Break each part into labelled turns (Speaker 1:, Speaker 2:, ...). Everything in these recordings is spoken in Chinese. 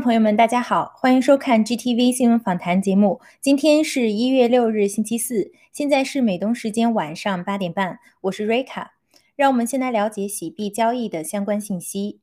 Speaker 1: 朋友们，大家好，欢迎收看 GTV 新闻访谈节目。今天是一月六日，星期四，现在是美东时间晚上八点半，我是瑞卡。让我们先来了解洗币交易的相关信息。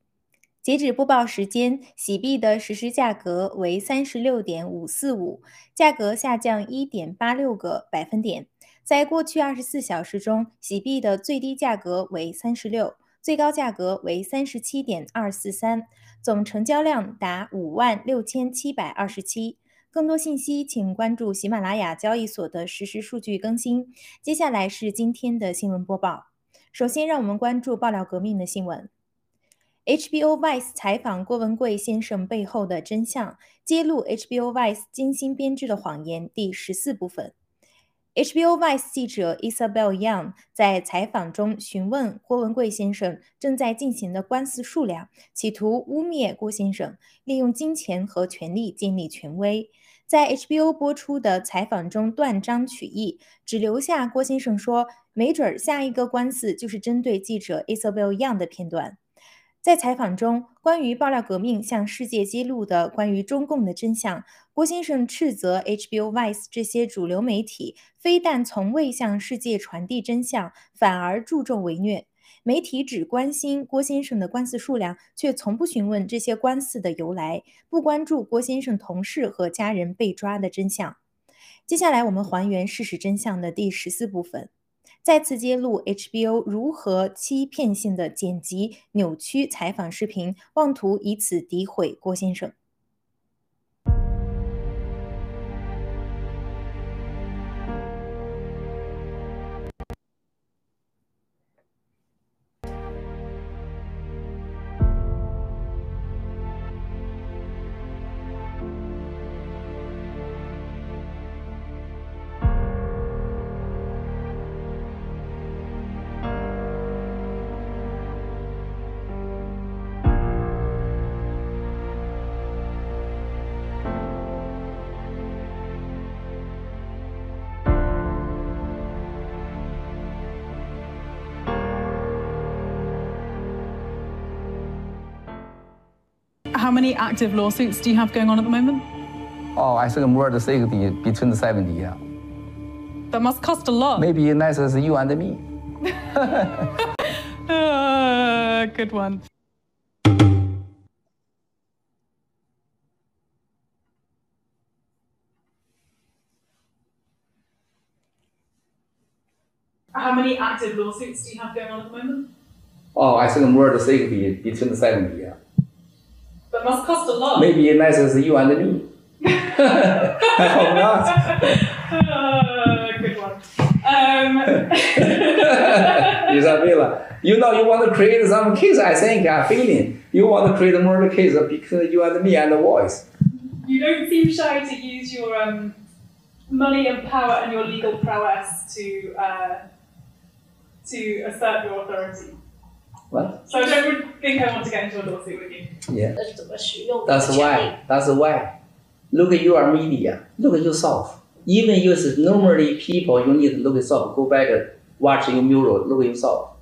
Speaker 1: 截止播报时间，洗币的实时价格为三十六点五四五，价格下降一点八六个百分点。在过去二十四小时中，洗币的最低价格为三十六，最高价格为三十七点二四三。总成交量达五万六千七百二十七。更多信息，请关注喜马拉雅交易所的实时数据更新。接下来是今天的新闻播报。首先，让我们关注爆料革命的新闻。HBO Vice 采访郭文贵先生背后的真相，揭露 HBO Vice 精心编织的谎言第十四部分。HBO Vice 记者 Isabel Young 在采访中询问郭文贵先生正在进行的官司数量，企图污蔑郭先生利用金钱和权力建立权威。在 HBO 播出的采访中断章取义，只留下郭先生说：“没准儿下一个官司就是针对记者 Isabel Young 的片段。”在采访中，关于爆料革命向世界揭露的关于中共的真相，郭先生斥责 HBO Vice 这些主流媒体非但从未向世界传递真相，反而助纣为虐。媒体只关心郭先生的官司数量，却从不询问这些官司的由来，不关注郭先生同事和家人被抓的真相。接下来，我们还原事实真相的第十四部分。再次揭露 HBO 如何欺骗性的剪辑、扭曲采访视频，妄图以此诋毁郭先生。
Speaker 2: How many active lawsuits do you have going on at the moment?
Speaker 3: Oh, I think more than 60, between the 70, yeah.
Speaker 2: That must cost a lot.
Speaker 3: Maybe nice as you and me.
Speaker 2: uh, good one. How many active lawsuits do you have going on at the moment?
Speaker 3: Oh, I think more than 60, between the 70, yeah.
Speaker 2: That must cost a lot.
Speaker 3: Maybe nice as you and me. I hope not.
Speaker 2: Uh, good one. Um,
Speaker 3: Isabella, you know you want to create some case, I think, I'm feeling. You want to create more case because you and me and the voice.
Speaker 2: you don't seem shy to use your um, money and power and your legal prowess to uh, to assert your authority.
Speaker 3: What?
Speaker 2: So I don't think I want to get into a lawsuit with you.
Speaker 3: Yeah. That's why. That's why. Look at your media. Look at yourself. Even you as normally people, you need to look yourself. Go back and watch your mural. Look at yourself.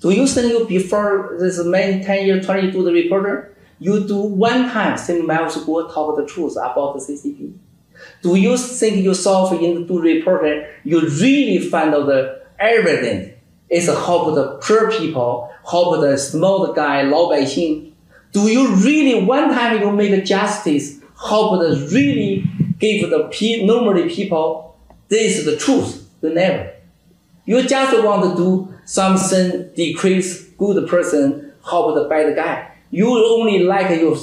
Speaker 3: Do you think you before this many 10 years, 20 do the reporter? You do one time think Miles talk the truth about the CCP. Do you think yourself in the do reporter, you really find out the evidence It's help the poor people, help the small guy, 老百姓. Do you really one time you make justice, help the really give the pe- normally people this is the truth? You never. You just want to do something decrease good person, help the bad guy. You only like your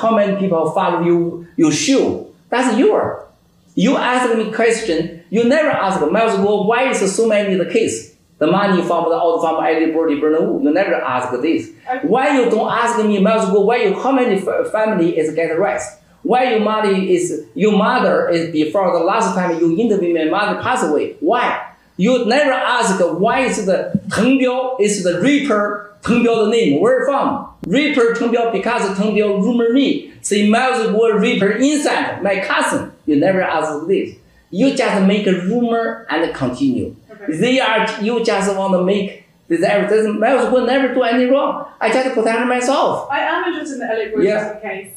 Speaker 3: how many people follow you you show. That's your. You ask me question, you never ask Miles Guo why is so many the case? The money from the out from everybody burn You never ask this. Why you don't ask me, Miles Guo, why you how many fa- family is get rest? Why your money is your mother is before the last time you interview my mother passed away? Why? You never ask why is the Teng Biao is the Reaper Teng Biao the name? Where from? Reaper Teng Biao because Teng Biao rumor me say Miles Guo Reaper inside my cousin. You never ask this. You just make a rumor and continue.
Speaker 2: Okay.
Speaker 3: They are you just want to make this everything. Miles Guo never do any wrong. I just protect myself.
Speaker 2: I am interested in the Elliot Williamson
Speaker 3: Yeah.
Speaker 2: case.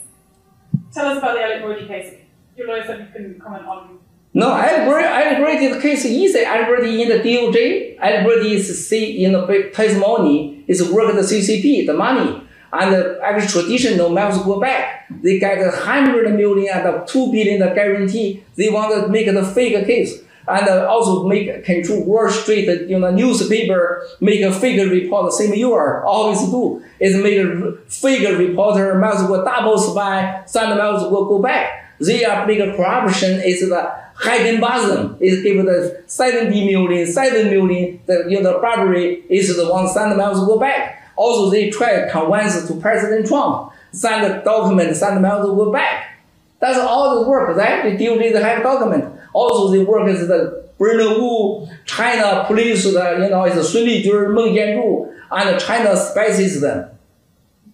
Speaker 2: tell us about the Alec Brody case. Your lawyer said you couldn't comment on.
Speaker 3: No, Alec Brody's case is easy. Brody in the DOJ. Brody is see in the testimony is work the CCP, the money. And uh, actually traditional miles go back. They get a hundred million and two billion guarantee. They want to make the fake case and uh, also make control Wall Street, you know, newspaper make a fake report. The same you are always do is make a fake reporter miles go double spy, some miles will go back. They are a corruption is the Higginbotham is give the 70 million, 7 million, the you know Barbary is the one send miles go back. Also, they try to convince to President Trump, send the document, send mail to back. That's all the work, right? The DOJ they have document. Also, they work as the Bernard Wu, China police, the, you know, is Sun Lijun, Meng Jianzhu, and China spices them.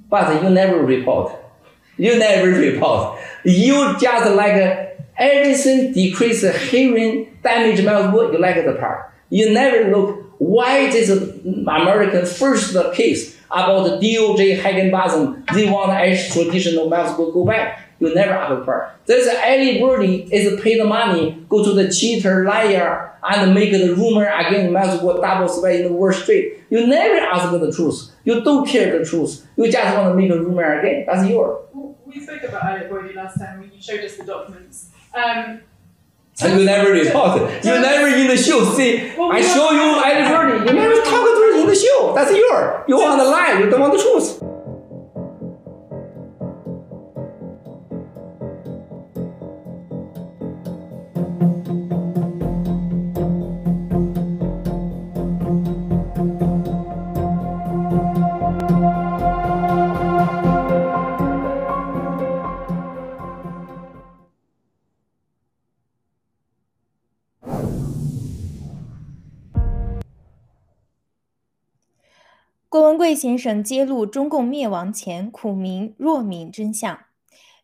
Speaker 3: But you never report. You never report. You just like everything decrease hearing damage my you like the part. You never look why this American first case about the DOJ they want extradition Mexico go back. You never have a part. There's anybody is paid money, go to the cheater, liar, and make the rumor against Mexico double spy in the Wall Street. You never ask the truth. You don't care the truth. You just want to make a rumor again. That's your.
Speaker 2: We spoke about Alec Brody last time when you showed us the documents. Um,
Speaker 3: and you never report. You never in the show. See, I show you Brody. You never talk to in the show. That's your. You want the lie. You don't want the truth.
Speaker 1: 郭先生揭露中共灭亡前苦民弱民真相。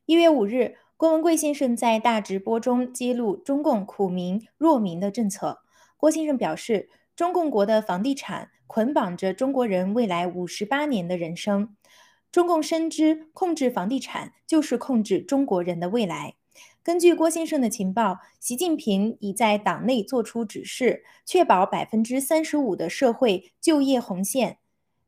Speaker 1: 一月五日，郭文贵先生在大直播中揭露中共苦民弱民的政策。郭先生表示，中共国的房地产捆绑着中国人未来五十八年的人生。中共深知控制房地产就是控制中国人的未来。根据郭先生的情报，习近平已在党内作出指示，确保百分之三十五的社会就业红线。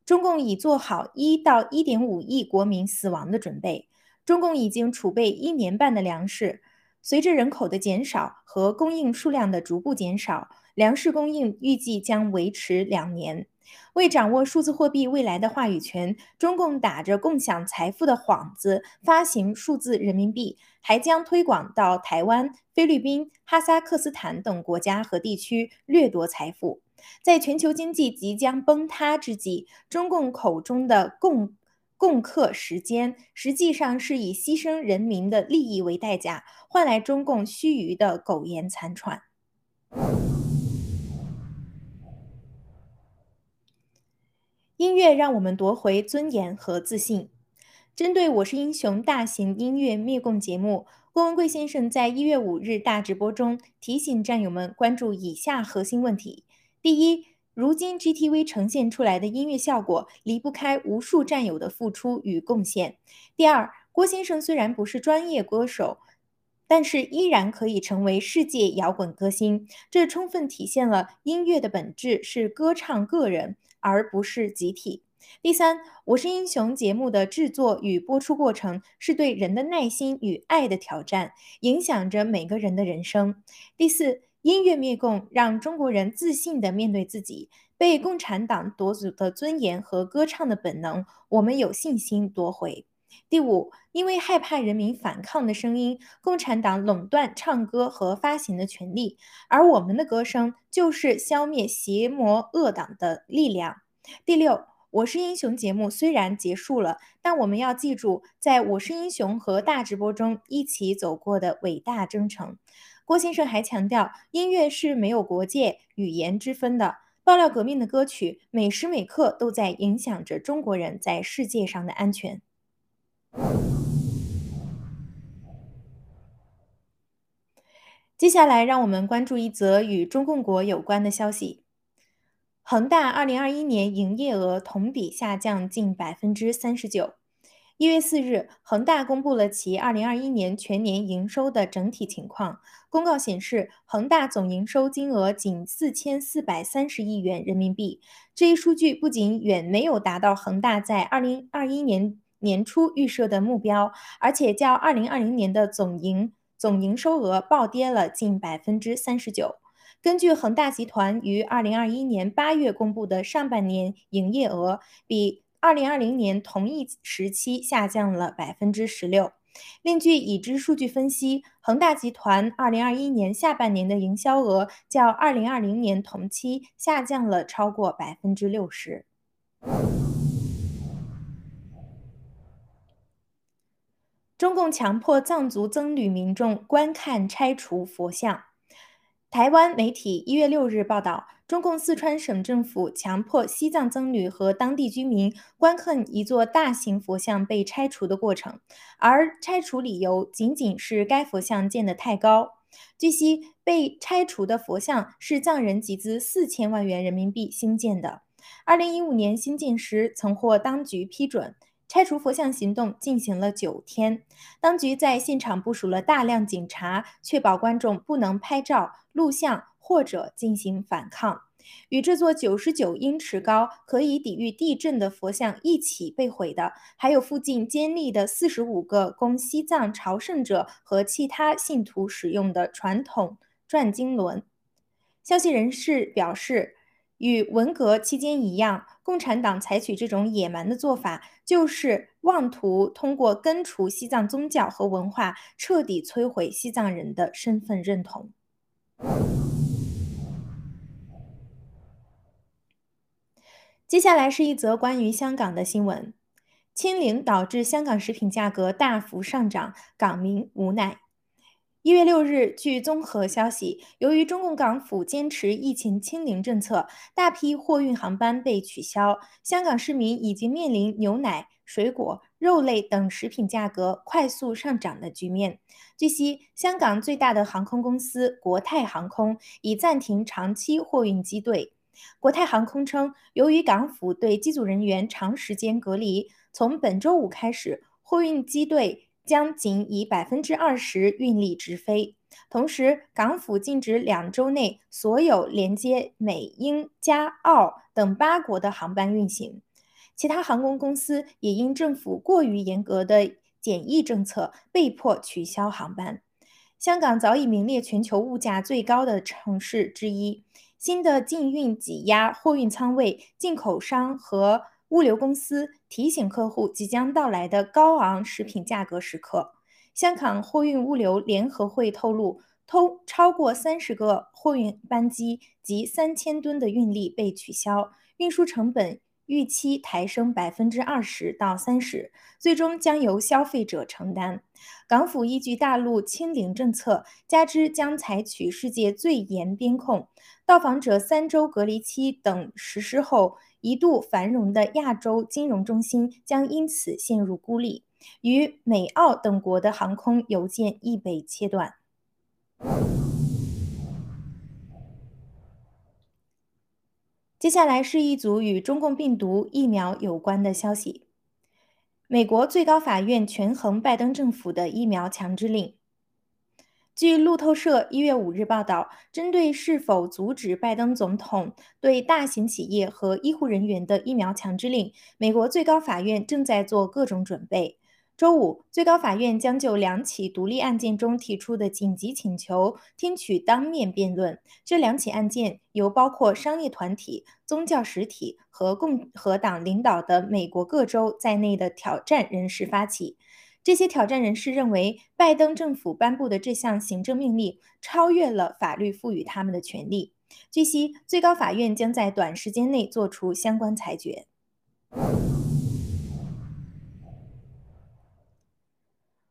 Speaker 1: 中共已做好一到一点五亿国民死亡的准备。中共已经储备一年半的粮食。随着人口的减少和供应数量的逐步减少，粮食供应预计将维持两年。为掌握数字货币未来的话语权，中共打着共享财富的幌子发行数字人民币，还将推广到台湾、菲律宾、哈萨克斯坦等国家和地区，掠夺财富。在全球经济即将崩塌之际，中共口中的共共克时间，实际上是以牺牲人民的利益为代价，换来中共须臾的苟延残喘。音乐让我们夺回尊严和自信。针对《我是英雄》大型音乐灭共节目，郭文贵先生在一月五日大直播中提醒战友们关注以下核心问题。第一，如今 GTV 呈现出来的音乐效果离不开无数战友的付出与贡献。第二，郭先生虽然不是专业歌手，但是依然可以成为世界摇滚歌星，这充分体现了音乐的本质是歌唱个人，而不是集体。第三，我是英雄节目的制作与播出过程是对人的耐心与爱的挑战，影响着每个人的人生。第四。音乐灭共，让中国人自信地面对自己被共产党夺走的尊严和歌唱的本能，我们有信心夺回。第五，因为害怕人民反抗的声音，共产党垄断唱歌和发行的权利，而我们的歌声就是消灭邪魔恶党的力量。第六，我是英雄节目虽然结束了，但我们要记住，在我是英雄和大直播中一起走过的伟大征程。郭先生还强调，音乐是没有国界、语言之分的。爆料革命的歌曲，每时每刻都在影响着中国人在世界上的安全。接下来，让我们关注一则与中共国有关的消息：恒大二零二一年营业额同比下降近百分之三十九。一月四日，恒大公布了其二零二一年全年营收的整体情况。公告显示，恒大总营收金额仅四千四百三十亿元人民币。这一数据不仅远没有达到恒大在二零二一年年初预设的目标，而且较二零二零年的总营总营收额暴跌了近百分之三十九。根据恒大集团于二零二一年八月公布的上半年营业额，比二零二零年同一时期下降了百分之十六。另据已知数据分析，恒大集团二零二一年下半年的营销额较二零二零年同期下降了超过百分之六十。中共强迫藏族僧侣民众观看拆除佛像。台湾媒体一月六日报道，中共四川省政府强迫西藏僧侣和当地居民观看一座大型佛像被拆除的过程，而拆除理由仅仅是该佛像建得太高。据悉，被拆除的佛像是藏人集资四千万元人民币新建的，二零一五年新建时曾获当局批准。拆除佛像行动进行了九天，当局在现场部署了大量警察，确保观众不能拍照、录像或者进行反抗。与这座九十九英尺高、可以抵御地震的佛像一起被毁的，还有附近坚立的四十五个供西藏朝圣者和其他信徒使用的传统转经轮。消息人士表示。与文革期间一样，共产党采取这种野蛮的做法，就是妄图通过根除西藏宗教和文化，彻底摧毁西藏人的身份认同。接下来是一则关于香港的新闻：清零导致香港食品价格大幅上涨，港民无奈。一月六日，据综合消息，由于中共港府坚持疫情清零政策，大批货运航班被取消，香港市民已经面临牛奶、水果、肉类等食品价格快速上涨的局面。据悉，香港最大的航空公司国泰航空已暂停长期货运机队。国泰航空称，由于港府对机组人员长时间隔离，从本周五开始，货运机队。将仅以百分之二十运力直飞，同时港府禁止两周内所有连接美、英、加、澳等八国的航班运行。其他航空公司也因政府过于严格的检疫政策，被迫取消航班。香港早已名列全球物价最高的城市之一，新的禁运挤压货运仓位，进口商和。物流公司提醒客户即将到来的高昂食品价格时刻。香港货运物流联合会透露，通超过三十个货运班机及三千吨的运力被取消，运输成本预期抬升百分之二十到三十，最终将由消费者承担。港府依据大陆清零政策，加之将采取世界最严边控、到访者三周隔离期等实施后。一度繁荣的亚洲金融中心将因此陷入孤立，与美、澳等国的航空邮件亦被切断。接下来是一组与中共病毒疫苗有关的消息：美国最高法院权衡拜登政府的疫苗强制令。据路透社一月五日报道，针对是否阻止拜登总统对大型企业和医护人员的疫苗强制令，美国最高法院正在做各种准备。周五，最高法院将就两起独立案件中提出的紧急请求听取当面辩论。这两起案件由包括商业团体、宗教实体和共和党领导的美国各州在内的挑战人士发起。这些挑战人士认为，拜登政府颁布的这项行政命令超越了法律赋予他们的权利。据悉，最高法院将在短时间内做出相关裁决。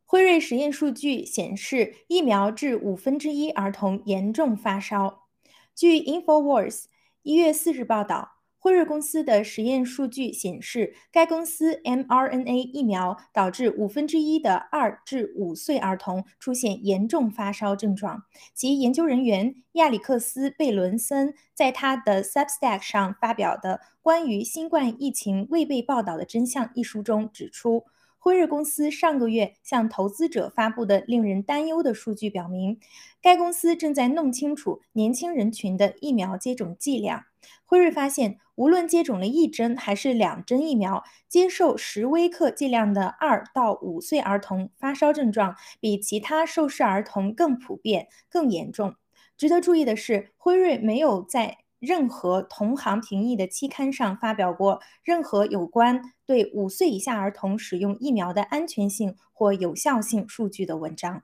Speaker 1: 辉瑞实验数据显示，疫苗致五分之一儿童严重发烧。据 Infowars 一月四日报道。辉瑞公司的实验数据显示，该公司 mRNA 疫苗导致五分之一的二至五岁儿童出现严重发烧症状。其研究人员亚里克斯·贝伦森在他的 Substack 上发表的《关于新冠疫情未被报道的真相》一书中指出，辉瑞公司上个月向投资者发布的令人担忧的数据表明，该公司正在弄清楚年轻人群的疫苗接种剂量。辉瑞发现，无论接种了一针还是两针疫苗，接受十微克剂量的二到五岁儿童发烧症状比其他受试儿童更普遍、更严重。值得注意的是，辉瑞没有在任何同行评议的期刊上发表过任何有关对五岁以下儿童使用疫苗的安全性或有效性数据的文章。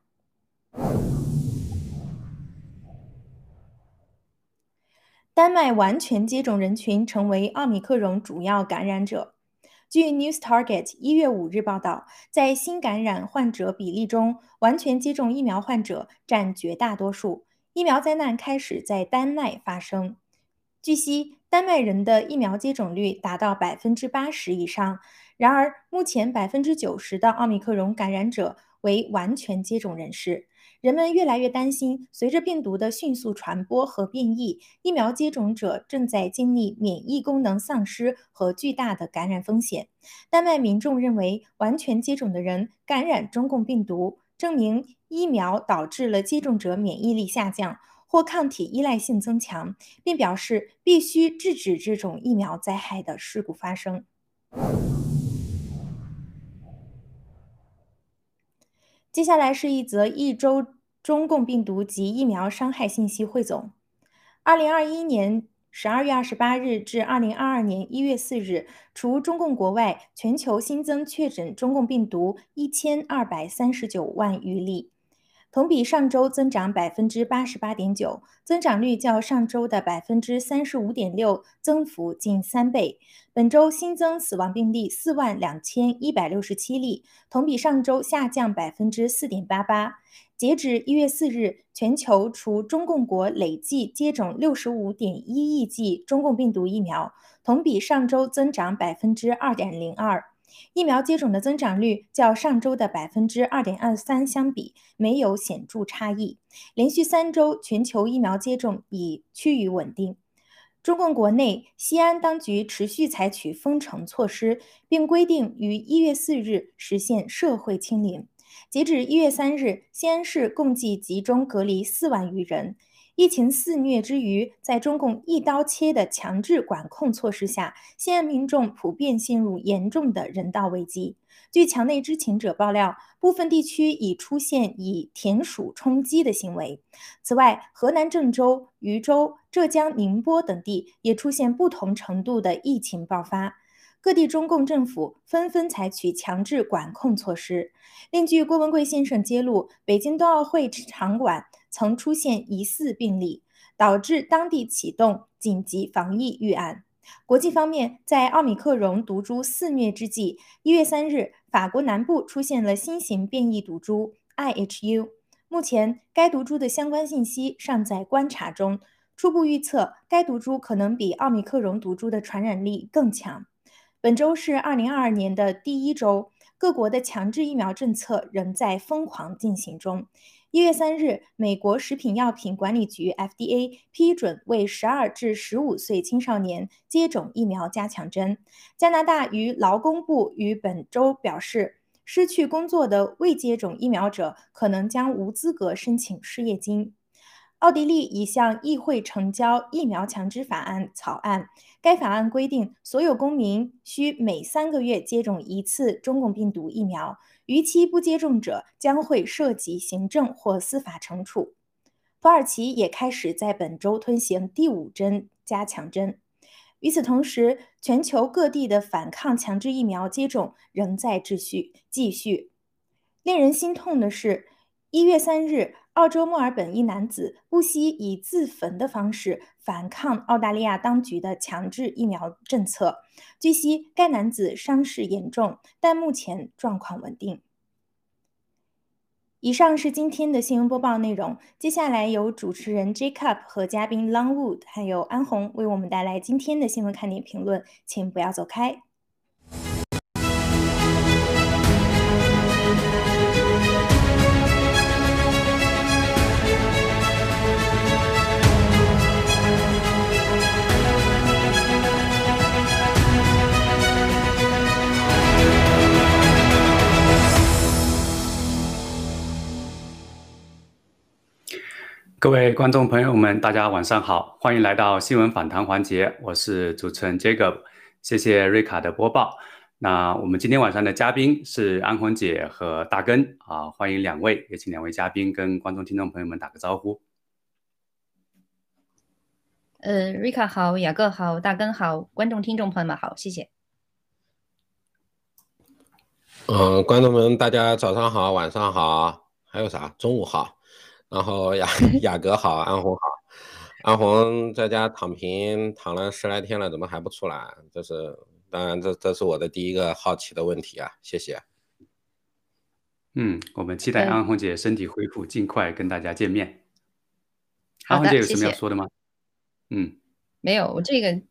Speaker 1: 丹麦完全接种人群成为奥密克戎主要感染者。据 News Target 一月五日报道，在新感染患者比例中，完全接种疫苗患者占绝大多数。疫苗灾难开始在丹麦发生。据悉，丹麦人的疫苗接种率达到百分之八十以上。然而，目前百分之九十的奥密克戎感染者为完全接种人士。人们越来越担心，随着病毒的迅速传播和变异，疫苗接种者正在经历免疫功能丧失和巨大的感染风险。丹麦民众认为，完全接种的人感染中共病毒，证明疫苗导致了接种者免疫力下降或抗体依赖性增强，并表示必须制止这种疫苗灾害的事故发生。接下来是一则一周中共病毒及疫苗伤害信息汇总。二零二一年十二月二十八日至二零二二年一月四日，除中共国外，全球新增确诊中共病毒一千二百三十九万余例。同比上周增长百分之八十八点九，增长率较上周的百分之三十五点六增幅近三倍。本周新增死亡病例四万两千一百六十七例，同比上周下降百分之四点八八。截止一月四日，全球除中共国累计接种六十五点一亿剂中共病毒疫苗，同比上周增长百分之二点零二。疫苗接种的增长率较上周的百分之二点二三相比没有显著差异，连续三周全球疫苗接种已趋于稳定。中共国内，西安当局持续采取封城措施，并规定于一月四日实现社会清零。截止一月三日，西安市共计集中隔离四万余人。疫情肆虐之余，在中共一刀切的强制管控措施下，西安民众普遍陷入严重的人道危机。据墙内知情者爆料，部分地区已出现以田鼠充饥的行为。此外，河南郑州、禹州、浙江宁波等地也出现不同程度的疫情爆发。各地中共政府纷纷采取强制管控措施。另据郭文贵先生揭露，北京冬奥会场馆曾出现疑似病例，导致当地启动紧急防疫预案。国际方面，在奥米克戎毒株肆虐之际，一月三日，法国南部出现了新型变异毒株 IHU。目前，该毒株的相关信息尚在观察中。初步预测，该毒株可能比奥密克戎毒株的传染力更强。本周是二零二二年的第一周，各国的强制疫苗政策仍在疯狂进行中。一月三日，美国食品药品管理局 FDA 批准为十二至十五岁青少年接种疫苗加强针。加拿大与劳工部于本周表示，失去工作的未接种疫苗者可能将无资格申请失业金。奥地利已向议会呈交疫苗强制法案草案。该法案规定，所有公民需每三个月接种一次中共病毒疫苗，逾期不接种者将会涉及行政或司法惩处。土耳其也开始在本周推行第五针加强针。与此同时，全球各地的反抗强制疫苗接种仍在秩序继续。令人心痛的是，一月三日。澳洲墨尔本一男子不惜以自焚的方式反抗澳大利亚当局的强制疫苗政策。据悉，该男子伤势严重，但目前状况稳定。以上是今天的新闻播报内容。接下来由主持人 Jacob 和嘉宾 Longwood 还有安红为我们带来今天的新闻看点评论，请不要走开。
Speaker 4: 各位观众朋友们，大家晚上好，欢迎来到新闻访谈环节，我是主持人 Jacob，谢谢瑞卡的播报。那我们今天晚上的嘉宾是安红姐和大根啊，欢迎两位，也请两位嘉宾跟观众听众朋友们打个招呼。
Speaker 5: 呃，瑞卡好，雅各好，大根好，观众听众朋友们好，谢谢。
Speaker 6: 嗯，观众们大家早上好，晚上好，还有啥？中午好。然后雅 雅阁好，安红好，安红在家躺平躺了十来天了，怎么还不出来？这是当然，这这是我的第一个好奇的问题啊，谢谢。
Speaker 4: 嗯，我们期待安红姐身体恢复，尽快跟大家见面。安红姐有什么要说的吗？嗯，
Speaker 5: 没有，我这个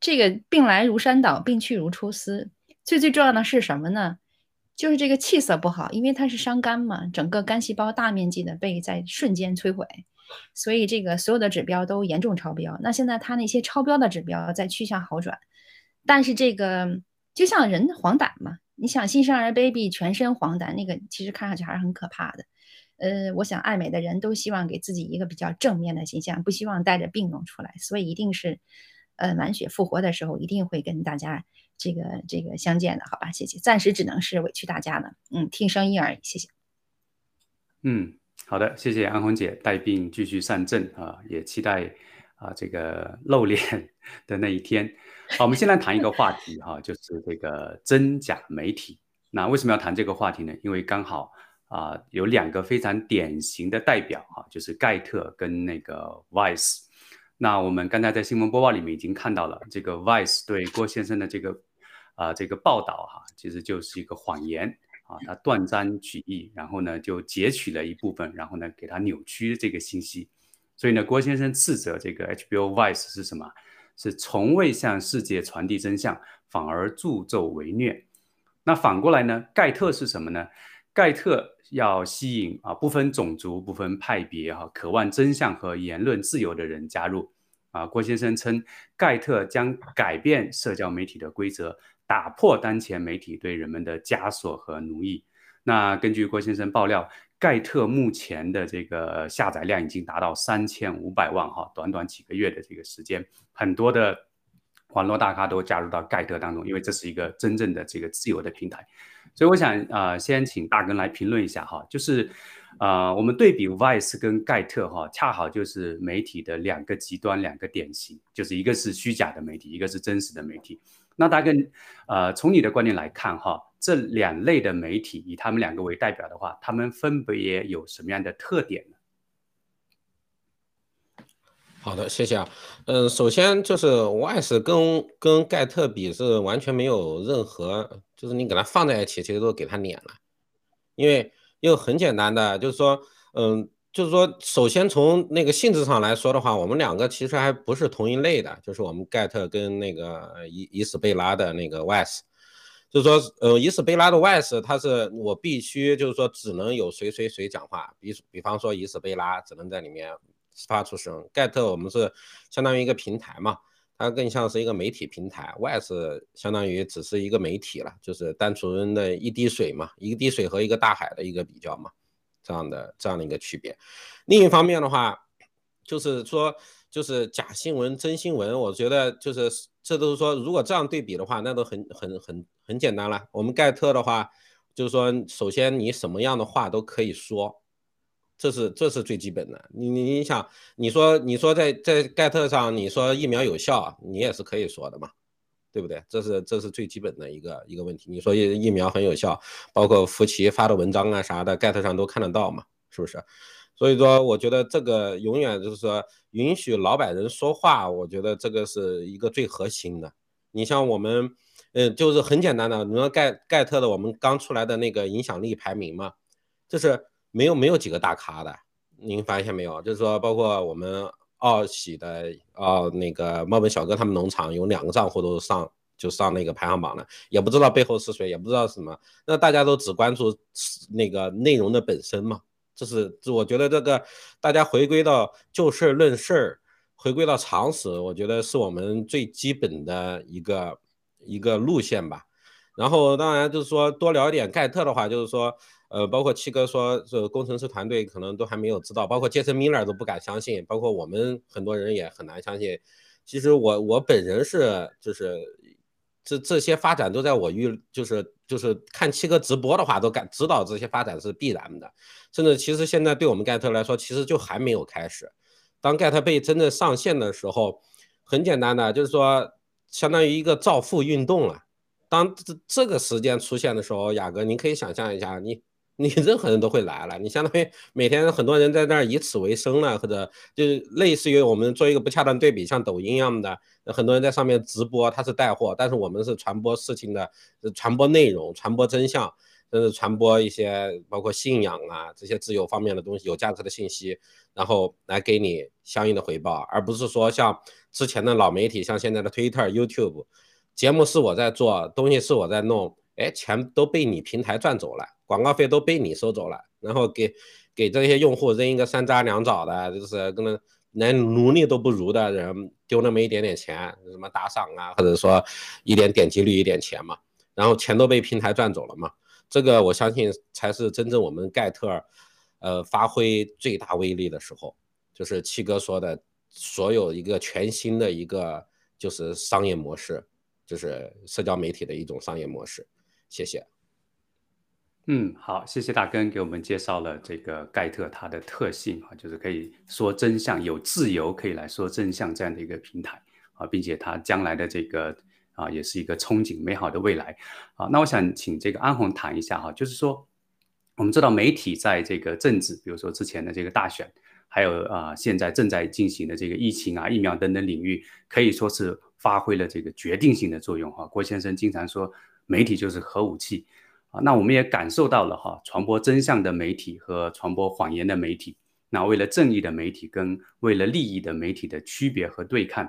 Speaker 5: 这个病来如山倒，病去如抽丝，最最重要的是什么呢？就是这个气色不好，因为它是伤肝嘛，整个肝细胞大面积的被在瞬间摧毁，所以这个所有的指标都严重超标。那现在它那些超标的指标在趋向好转，但是这个就像人黄疸嘛，你想新生儿 baby 全身黄疸，那个其实看上去还是很可怕的。呃，我想爱美的人都希望给自己一个比较正面的形象，不希望带着病容出来，所以一定是呃满血复活的时候，一定会跟大家。这个这个相见的好吧，谢谢。暂时只能是委屈大家了，嗯，听声音而已，谢谢。
Speaker 4: 嗯，好的，谢谢安红姐带病继续上阵啊，也期待啊这个露脸的那一天。好，我们先来谈一个话题哈，就是这个真假媒体。那为什么要谈这个话题呢？因为刚好啊有两个非常典型的代表哈，就是盖特跟那个 Vice。那我们刚才在新闻播报里面已经看到了，这个 Vice 对郭先生的这个啊这个报道哈，其实就是一个谎言啊，他断章取义，然后呢就截取了一部分，然后呢给他扭曲这个信息。所以呢，郭先生斥责这个 HBO Vice 是什么？是从未向世界传递真相，反而助纣为虐。那反过来呢，盖特是什么呢？盖特。要吸引啊，不分种族、不分派别哈，渴望真相和言论自由的人加入啊。郭先生称，盖特将改变社交媒体的规则，打破当前媒体对人们的枷锁和奴役。那根据郭先生爆料，盖特目前的这个下载量已经达到三千五百万哈，短短几个月的这个时间，很多的网络大咖都加入到盖特当中，因为这是一个真正的这个自由的平台。所以我想啊，先请大根来评论一下哈，就是啊，我们对比 Vice 跟盖特哈，恰好就是媒体的两个极端，两个典型，就是一个是虚假的媒体，一个是真实的媒体。那大根，呃，从你的观点来看哈，这两类的媒体以他们两个为代表的话，他们分别有什么样的特点呢？
Speaker 6: 好的，谢谢啊。嗯，首先就是 Vice 跟跟盖特比是完全没有任何。就是你给它放在一起，其实都给它撵了，因为因为很简单的，就是说，嗯，就是说，首先从那个性质上来说的话，我们两个其实还不是同一类的，就是我们盖特跟那个伊伊斯贝拉的那个 Wes，就是说，呃，伊斯贝拉的 Wes，他是我必须就是说只能有谁谁谁讲话，比比方说伊斯贝拉只能在里面发出声，盖特我们是相当于一个平台嘛。它更像是一个媒体平台，Y 是相当于只是一个媒体了，就是单纯的一滴水嘛，一滴水和一个大海的一个比较嘛，这样的这样的一个区别。另一方面的话，就是说就是假新闻真新闻，我觉得就是这都是说，如果这样对比的话，那都很很很很简单了。我们盖特的话，就是说首先你什么样的话都可以说。这是这是最基本的，你你你想，你说你说在在盖特上，你说疫苗有效，你也是可以说的嘛，对不对？这是这是最基本的一个一个问题。你说疫疫苗很有效，包括福奇发的文章啊啥的，盖特上都看得到嘛，是不是？所以说，我觉得这个永远就是说允许老百姓说话，我觉得这个是一个最核心的。你像我们，嗯，就是很简单的，你说盖盖特的我们刚出来的那个影响力排名嘛，就是。没有没有几个大咖的，您发现没有？就是说，包括我们奥喜的哦，那个猫本小哥他们农场有两个账户都上就上那个排行榜了，也不知道背后是谁，也不知道什么。那大家都只关注那个内容的本身嘛？这是我觉得这个大家回归到就事论事儿，回归到常识，我觉得是我们最基本的一个一个路线吧。然后当然就是说多聊一点盖特的话，就是说。呃，包括七哥说，这工程师团队可能都还没有知道，包括杰森米勒都不敢相信，包括我们很多人也很难相信。其实我我本人是就是这这些发展都在我预就是就是看七哥直播的话，都感知道这些发展是必然的。甚至其实现在对我们盖特来说，其实就还没有开始。当盖特贝真正上线的时候，很简单的就是说，相当于一个造富运动了。当这这个时间出现的时候，雅哥，您可以想象一下，你你任何人都会来了，你相当于每天很多人在那儿以此为生了，或者就是类似于我们做一个不恰当对比，像抖音一样的，很多人在上面直播，他是带货，但是我们是传播事情的，传播内容，传播真相，甚至传播一些包括信仰啊这些自由方面的东西，有价值的信息，然后来给你相应的回报，而不是说像之前的老媒体，像现在的 Twitter、YouTube。节目是我在做，东西是我在弄，哎，钱都被你平台赚走了，广告费都被你收走了，然后给给这些用户扔一个三渣两枣的，就是可能连奴隶都不如的人丢那么一点点钱，什么打赏啊，或者说一点点击率一点钱嘛，然后钱都被平台赚走了嘛，这个我相信才是真正我们盖特，呃，发挥最大威力的时候，就是七哥说的，所有一个全新的一个就是商业模式。就是社交媒体的一种商业模式，谢谢。
Speaker 4: 嗯，好，谢谢大根给我们介绍了这个盖特它的特性啊，就是可以说真相，有自由可以来说真相这样的一个平台啊，并且它将来的这个啊，也是一个憧憬美好的未来啊。那我想请这个安红谈一下哈，就是说我们知道媒体在这个政治，比如说之前的这个大选，还有啊现在正在进行的这个疫情啊、疫苗等等领域，可以说是。发挥了这个决定性的作用哈，郭先生经常说媒体就是核武器那我们也感受到了哈，传播真相的媒体和传播谎言的媒体，那为了正义的媒体跟为了利益的媒体的区别和对抗。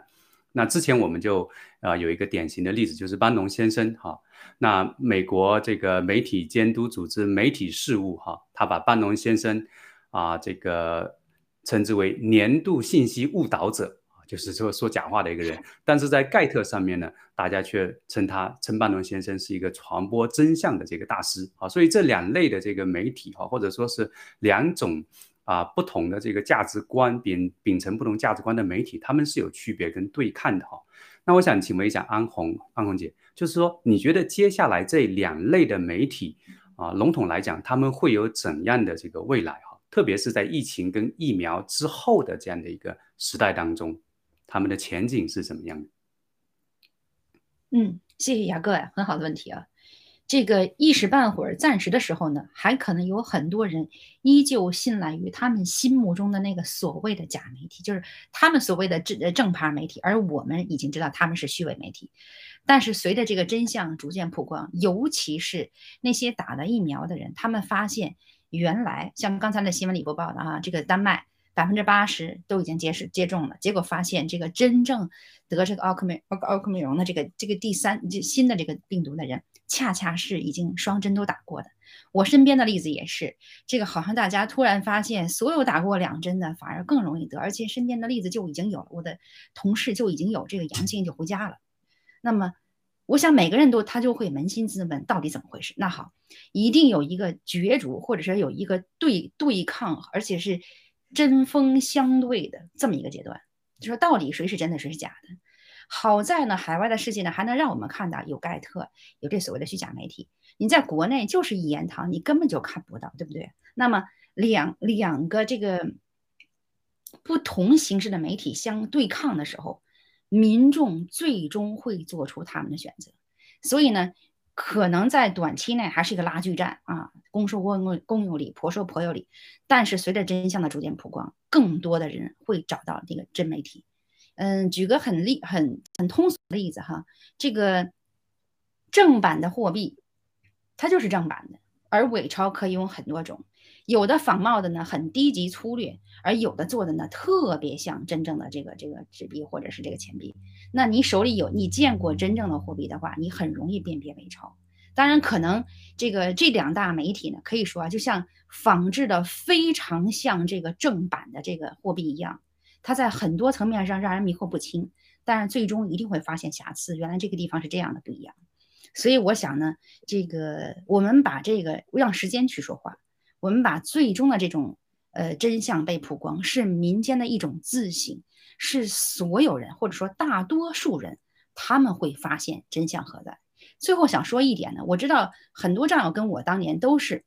Speaker 4: 那之前我们就啊有一个典型的例子，就是班农先生哈，那美国这个媒体监督组织媒体事务哈，他把班农先生啊这个称之为年度信息误导者。就是说说假话的一个人，但是在盖特上面呢，大家却称他称班农先生是一个传播真相的这个大师啊，所以这两类的这个媒体哈，或者说是两种啊不同的这个价值观秉秉承不同价值观的媒体，他们是有区别跟对抗的哈。那我想请问一下安红安红姐，就是说你觉得接下来这两类的媒体啊，笼统来讲，他们会有怎样的这个未来哈？特别是在疫情跟疫苗之后的这样的一个时代当中。他们的前景是怎么样的？
Speaker 5: 嗯，谢谢雅各呀，很好的问题啊。这个一时半会儿、暂时的时候呢，还可能有很多人依旧信赖于他们心目中的那个所谓的假媒体，就是他们所谓的正正牌媒体，而我们已经知道他们是虚伪媒体。但是随着这个真相逐渐曝光，尤其是那些打了疫苗的人，他们发现原来像刚才的新闻里播报的啊，这个丹麦。百分之八十都已经接是接种了，结果发现这个真正得这个奥克美奥克奥克美容的这个这个第三这新的这个病毒的人，恰恰是已经双针都打过的。我身边的例子也是，这个好像大家突然发现，所有打过两针的反而更容易得，而且身边的例子就已经有了，我的同事就已经有这个阳性就回家了。那么，我想每个人都他就会扪心自问，到底怎么回事？那好，一定有一个角逐，或者说有一个对对抗，而且是。针锋相对的这么一个阶段，就说到底谁是真的，谁是假的？好在呢，海外的世界呢还能让我们看到有盖特，有这所谓的虚假媒体。你在国内就是一言堂，你根本就看不到，对不对？那么两两个这个不同形式的媒体相对抗的时候，民众最终会做出他们的选择。所以呢。可能在短期内还是一个拉锯战啊，公说公公有理，婆说婆有理。但是随着真相的逐渐曝光，更多的人会找到这个真媒体。嗯，举个很例很很通俗的例子哈，这个正版的货币，它就是正版的，而伪钞可以用很多种。有的仿冒的呢很低级粗略，而有的做的呢特别像真正的这个这个纸币或者是这个钱币。那你手里有你见过真正的货币的话，你很容易辨别伪钞。当然，可能这个这两大媒体呢，可以说啊，就像仿制的非常像这个正版的这个货币一样，它在很多层面上让人迷惑不清。但是最终一定会发现瑕疵，原来这个地方是这样的不一样。所以我想呢，这个我们把这个让时间去说话，我们把最终的这种呃真相被曝光，是民间的一种自省，是所有人或者说大多数人他们会发现真相何在。最后想说一点呢，我知道很多战友跟我当年都是，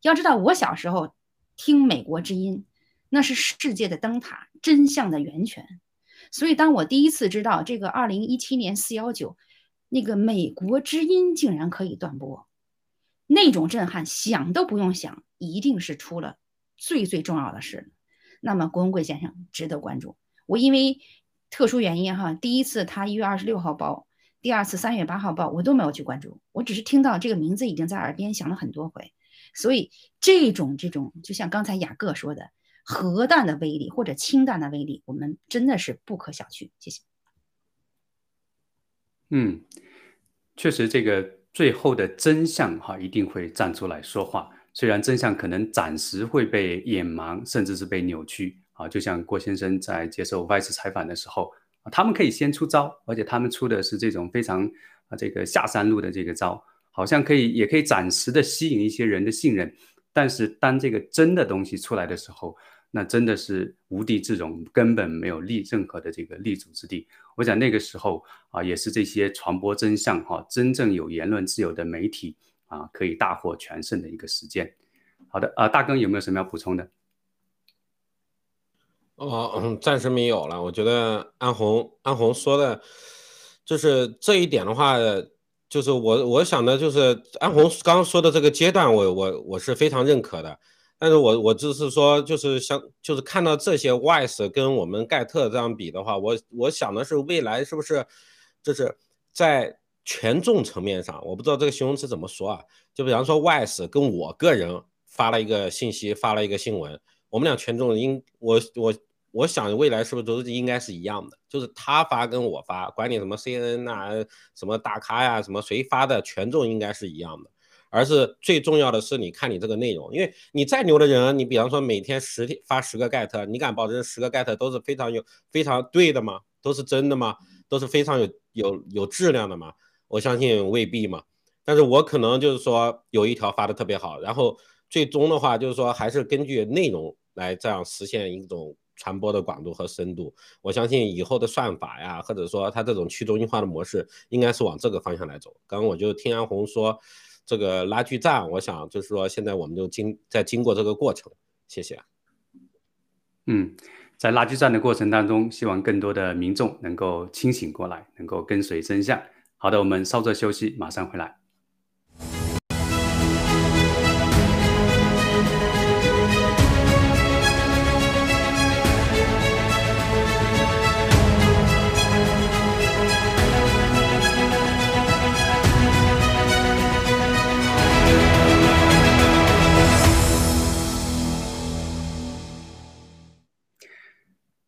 Speaker 5: 要知道我小时候听美国之音，那是世界的灯塔，真相的源泉。所以当我第一次知道这个二零一七年四幺九，那个美国之音竟然可以断播，那种震撼想都不用想，一定是出了最最重要的事。那么郭文贵先生值得关注。我因为特殊原因哈，第一次他一月二十六号报。第二次三月八号报我都没有去关注，我只是听到这个名字已经在耳边响了很多回，所以这种这种就像刚才雅各说的，核弹的威力或者氢弹的威力，我们真的是不可小觑。谢谢。
Speaker 4: 嗯，确实，这个最后的真相哈一定会站出来说话，虽然真相可能暂时会被掩埋，甚至是被扭曲啊，就像郭先生在接受 Vice 采访的时候。他们可以先出招，而且他们出的是这种非常啊这个下山路的这个招，好像可以也可以暂时的吸引一些人的信任。但是当这个真的东西出来的时候，那真的是无地自容，根本没有立任何的这个立足之地。我想那个时候啊，也是这些传播真相哈，真正有言论自由的媒体啊，可以大获全胜的一个时间。好的啊，大根有没有什么要补充的？
Speaker 6: 哦，暂时没有了。我觉得安红安红说的，就是这一点的话，就是我我想的，就是安红刚刚说的这个阶段，我我我是非常认可的。但是我我就是说，就是像就是看到这些 wise 跟我们盖特这样比的话，我我想的是未来是不是就是在权重层面上，我不知道这个形容词怎么说啊？就比方说 wise 跟我个人发了一个信息，发了一个新闻，我们俩权重应我我。我想未来是不是都应该是一样的？就是他发跟我发，管你什么 CNN 啊，什么大咖呀，什么谁发的权重应该是一样的。而是最重要的是，你看你这个内容，因为你再牛的人，你比方说每天十天发十个 get，你敢保证十个 get 都是非常有非常对的吗？都是真的吗？都是非常有有有质量的吗？我相信未必嘛。但是我可能就是说有一条发的特别好，然后最终的话就是说还是根据内容来这样实现一种。传播的广度和深度，我相信以后的算法呀，或者说它这种去中心化的模式，应该是往这个方向来走。刚刚我就听安红说这个拉锯战，我想就是说现在我们就经在经过这个过程。谢谢。
Speaker 4: 嗯，在拉锯战的过程当中，希望更多的民众能够清醒过来，能够跟随真相。好的，我们稍作休息，马上回来。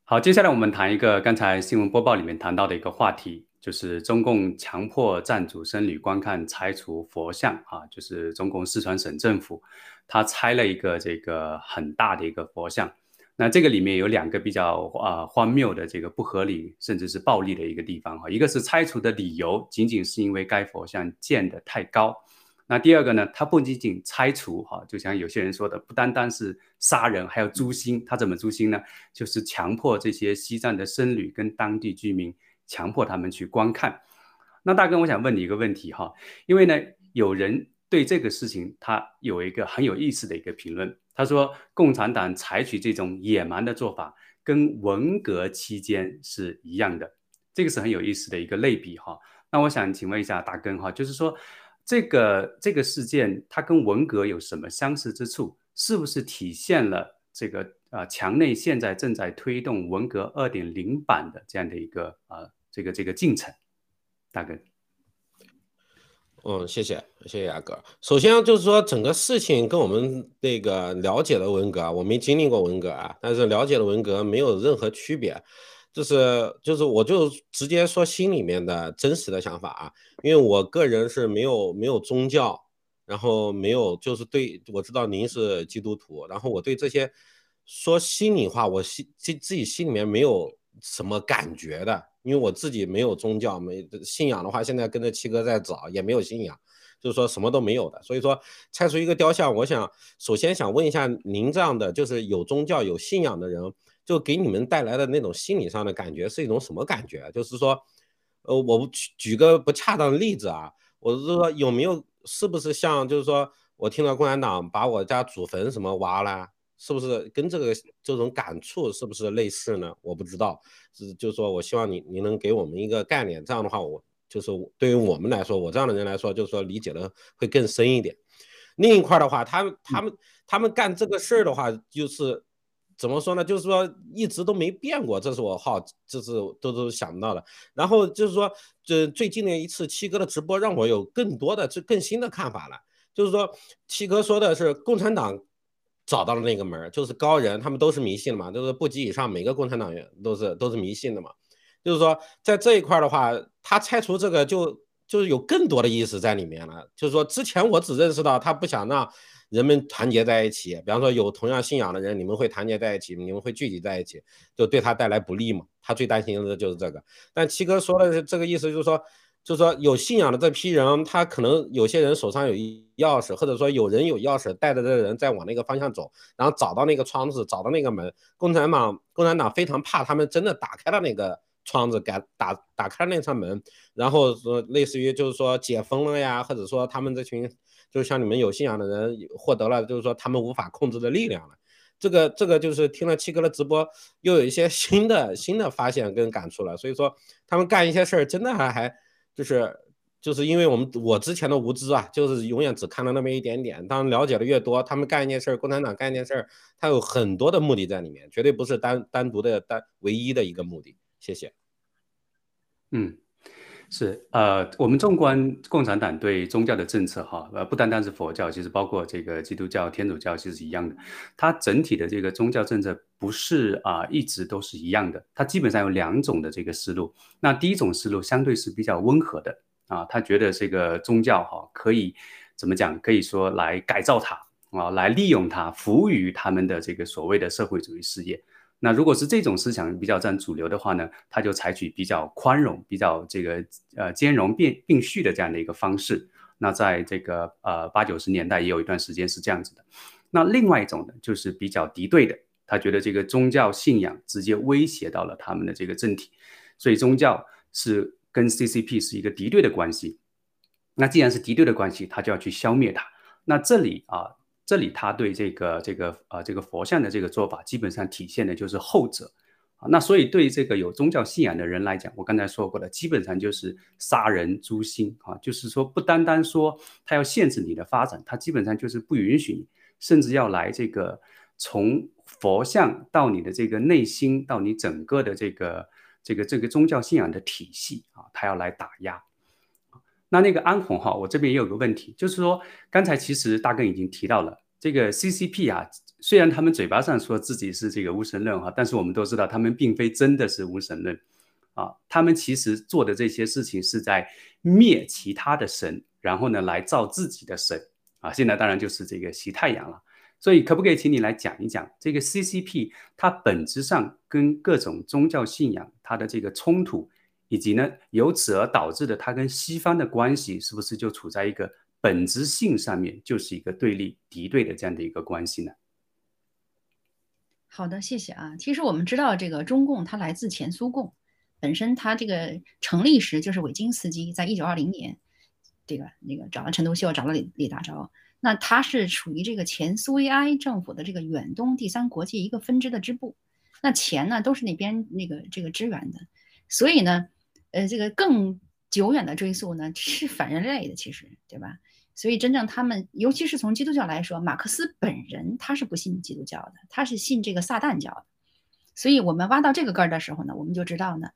Speaker 4: 好，接下来我们谈一个刚才新闻播报里面谈到的一个话题，就是中共强迫藏族僧侣观看拆除佛像啊，就是中共四川省政府，他拆了一个这个很大的一个佛像，那这个里面有两个比较啊荒谬的这个不合理甚至是暴力的一个地方哈，一个是拆除的理由仅仅是因为该佛像建的太高。那第二个呢？它不仅仅拆除哈，就像有些人说的，不单单是杀人，还要诛心。他怎么诛心呢？就是强迫这些西藏的僧侣跟当地居民，强迫他们去观看。那大哥，我想问你一个问题哈，因为呢，有人对这个事情他有一个很有意思的一个评论，他说共产党采取这种野蛮的做法，跟文革期间是一样的，这个是很有意思的一个类比哈。那我想请问一下大根哈，就是说。这个这个事件，它跟文革有什么相似之处？是不是体现了这个啊，墙内现在正在推动文革二点零版的这样的一个啊，这个这个进程？大哥，
Speaker 6: 嗯，谢谢谢谢亚哥。首先就是说，整个事情跟我们那个了解的文革，我没经历过文革啊，但是了解的文革没有任何区别。就是就是，我就直接说心里面的真实的想法啊，因为我个人是没有没有宗教，然后没有就是对我知道您是基督徒，然后我对这些说心里话，我心自自己心里面没有什么感觉的，因为我自己没有宗教，没信仰的话，现在跟着七哥在找，也没有信仰，就是说什么都没有的。所以说拆除一个雕像，我想首先想问一下您这样的就是有宗教有信仰的人，就给你们带来的那种心理上的感觉是一种什么感觉？就是说，呃，我举举个不恰当的例子啊，我是说有没有是不是像就是说我听到共产党把我家祖坟什么挖了？是不是跟这个这种感触是不是类似呢？我不知道，是就是说我希望你你能给我们一个概念，这样的话我就是对于我们来说，我这样的人来说，就是说理解的会更深一点。另一块的话，他们他们他们干这个事儿的话，就是怎么说呢？就是说一直都没变过，这是我好，这是都都想到的。然后就是说，这最近的一次七哥的直播，让我有更多的这更新的看法了。就是说，七哥说的是共产党。找到了那个门就是高人，他们都是迷信的嘛，都是部级以上每个共产党员都是都是迷信的嘛。就是说，在这一块的话，他拆除这个就就是有更多的意思在里面了。就是说，之前我只认识到他不想让人们团结在一起，比方说有同样信仰的人，你们会团结在一起，你们会聚集在一起，就对他带来不利嘛。他最担心的就是这个。但七哥说的这个意思就是说。就是说，有信仰的这批人，他可能有些人手上有钥匙，或者说有人有钥匙带着这人在往那个方向走，然后找到那个窗子，找到那个门。共产党，共产党非常怕他们真的打开了那个窗子，敢打打开了那扇门，然后说类似于就是说解封了呀，或者说他们这群就像你们有信仰的人获得了就是说他们无法控制的力量了。这个这个就是听了七哥的直播，又有一些新的新的发现跟感触了。所以说他们干一些事儿，真的还还。就是就是因为我们我之前的无知啊，就是永远只看到那么一点点。当了解的越多，他们干一件事儿，共产党干一件事儿，他有很多的目的在里面，绝对不是单单独的单唯一的一个目的。谢谢。
Speaker 4: 嗯。是呃，我们纵观共产党对宗教的政策哈，呃，不单单是佛教，其实包括这个基督教、天主教，其实是一样的。它整体的这个宗教政策不是啊，一直都是一样的。它基本上有两种的这个思路。那第一种思路相对是比较温和的啊，他觉得这个宗教哈可以怎么讲？可以说来改造它啊，来利用它，服务于他们的这个所谓的社会主义事业。那如果是这种思想比较占主流的话呢，他就采取比较宽容、比较这个呃兼容并并蓄的这样的一个方式。那在这个呃八九十年代也有一段时间是这样子的。那另外一种呢，就是比较敌对的，他觉得这个宗教信仰直接威胁到了他们的这个政体，所以宗教是跟 CCP 是一个敌对的关系。那既然是敌对的关系，他就要去消灭它。那这里啊。这里他对这个这个呃这个佛像的这个做法，基本上体现的就是后者啊。那所以对这个有宗教信仰的人来讲，我刚才说过的，基本上就是杀人诛心啊。就是说，不单单说他要限制你的发展，他基本上就是不允许你，甚至要来这个从佛像到你的这个内心，到你整个的这个这个这个宗教信仰的体系啊，他要来打压。那那个安红哈，我这边也有个问题，就是说刚才其实大哥已经提到了这个 CCP 啊，虽然他们嘴巴上说自己是这个无神论哈，但是我们都知道他们并非真的是无神论啊，他们其实做的这些事情是在灭其他的神，然后呢来造自己的神啊。现在当然就是这个习太阳了，所以可不可以请你来讲一讲这个 CCP 它本质上跟各种宗教信仰它的这个冲突？以及呢，由此而导致的，它跟西方的关系是不是就处在一个本质性上面，就是一个对立敌对的这样的一个关系呢？
Speaker 5: 好的，谢谢啊。其实我们知道，这个中共它来自前苏共，本身它这个成立时就是维金斯基在一九二零年，这个那个找了陈独秀，找了李李大钊，那他是属于这个前苏维埃政府的这个远东第三国际一个分支的支部，那钱呢都是那边那个这个支援的，所以呢。呃，这个更久远的追溯呢，是反人类的，其实，对吧？所以真正他们，尤其是从基督教来说，马克思本人他是不信基督教的，他是信这个撒旦教的。所以我们挖到这个根儿的时候呢，我们就知道呢。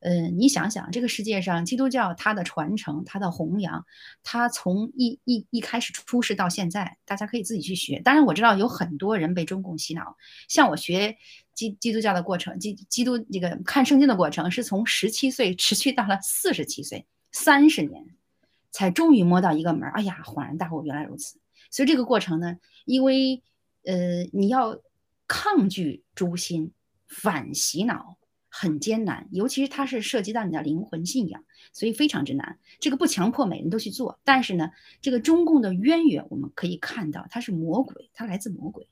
Speaker 5: 嗯，你想想，这个世界上基督教它的传承、它的弘扬，它从一一一开始出世到现在，大家可以自己去学。当然，我知道有很多人被中共洗脑，像我学基基督教的过程，基基督这个看圣经的过程，是从十七岁持续到了四十七岁，三十年，才终于摸到一个门。哎呀，恍然大悟，原来如此。所以这个过程呢，因为呃，你要抗拒诛心，反洗脑。很艰难，尤其是它是涉及到你的灵魂信仰，所以非常之难。这个不强迫每人都去做，但是呢，这个中共的渊源我们可以看到，它是魔鬼，它来自魔鬼。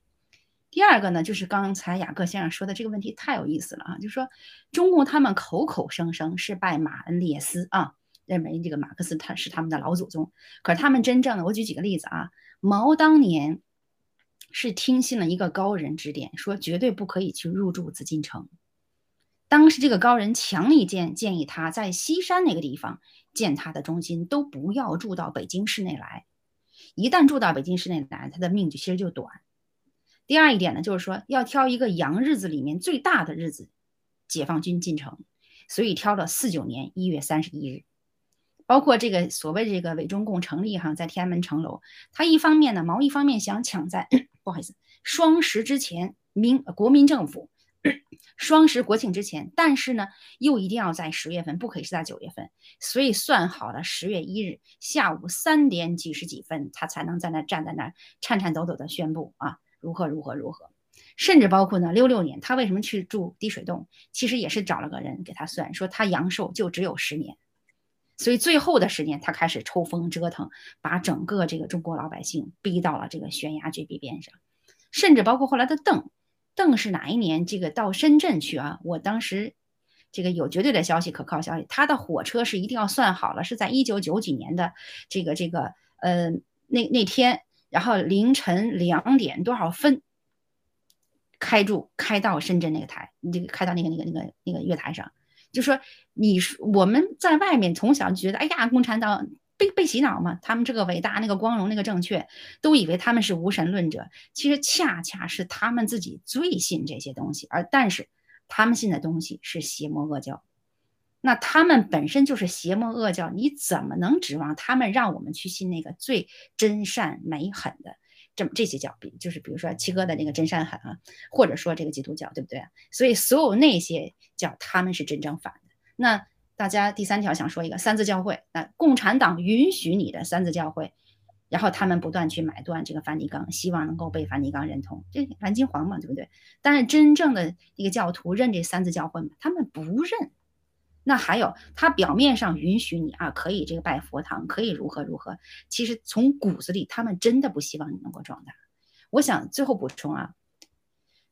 Speaker 5: 第二个呢，就是刚才雅各先生说的这个问题太有意思了啊，就是说中共他们口口声声是拜马恩列斯啊，认为这个马克思他是他们的老祖宗，可是他们真正的，我举几个例子啊，毛当年是听信了一个高人指点，说绝对不可以去入住紫禁城。当时这个高人强力建建议他在西山那个地方建他的中心，都不要住到北京市内来，一旦住到北京市内来，他的命就其实就短。第二一点呢，就是说要挑一个阳日子里面最大的日子，解放军进城，所以挑了四九年一月三十一日。包括这个所谓这个伪中共成立哈，在天安门城楼，他一方面呢，毛一方面想抢在 不好意思双十之前，民国民政府双十国庆之前，但是呢，又一定要在十月份，不可以是在九月份，所以算好了十月一日下午三点几十几分，他才能在那站在那儿颤颤抖抖的宣布啊。如何如何如何，甚至包括呢？六六年他为什么去住滴水洞？其实也是找了个人给他算，说他阳寿就只有十年，所以最后的十年他开始抽风折腾，把整个这个中国老百姓逼到了这个悬崖绝壁边上。甚至包括后来的邓，邓是哪一年这个到深圳去啊？我当时这个有绝对的消息，可靠消息，他的火车是一定要算好了，是在一九九几年的这个这个呃那那天。然后凌晨两点多少分开住开到深圳那个台，你这个开到那个那个那个那个月台上，就说你我们在外面从小觉得，哎呀，共产党被被洗脑嘛，他们这个伟大、那个光荣、那个正确，都以为他们是无神论者。其实恰恰是他们自己最信这些东西，而但是他们信的东西是邪魔恶教。那他们本身就是邪魔恶教，你怎么能指望他们让我们去信那个最真善美狠的这么这些教？比就是比如说七哥的那个真善狠啊，或者说这个基督教，对不对？所以所有那些教他们是真正反的。那大家第三条想说一个三字教会，那共产党允许你的三字教会，然后他们不断去买断这个梵蒂冈，希望能够被梵蒂冈认同，这蓝金黄嘛，对不对？但是真正的一个教徒认这三字教会吗？他们不认。那还有，他表面上允许你啊，可以这个拜佛堂，可以如何如何，其实从骨子里，他们真的不希望你能够壮大。我想最后补充啊，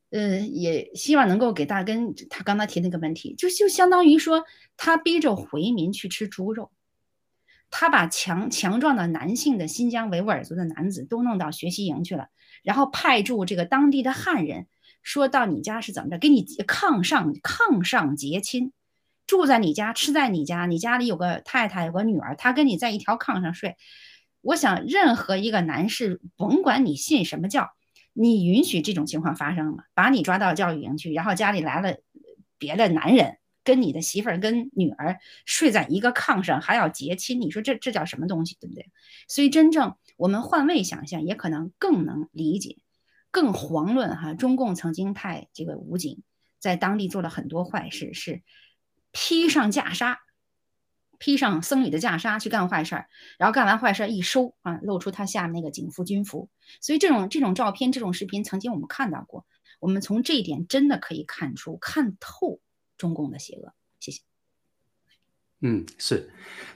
Speaker 5: 呃，也希望能够给大根他刚才提那个问题，就就相当于说，他逼着回民去吃猪肉，他把强强壮的男性的新疆维吾尔族的男子都弄到学习营去了，然后派驻这个当地的汉人，说到你家是怎么着，给你炕上炕上结亲。住在你家，吃在你家，你家里有个太太，有个女儿，她跟你在一条炕上睡。我想，任何一个男士，甭管你信什么教，你允许这种情况发生吗？把你抓到教育营去，然后家里来了别的男人，跟你的媳妇儿、跟女儿睡在一个炕上，还要结亲，你说这这叫什么东西，对不对？所以，真正我们换位想象，也可能更能理解，更遑论哈，中共曾经派这个武警在当地做了很多坏事，是。披上袈裟，披上僧侣的袈裟去干坏事儿，然后干完坏事儿一收啊，露出他下面那个警服军服。所以这种这种照片、这种视频，曾经我们看到过。我们从这一点真的可以看出、看透中共的邪恶。谢谢。
Speaker 4: 嗯，是，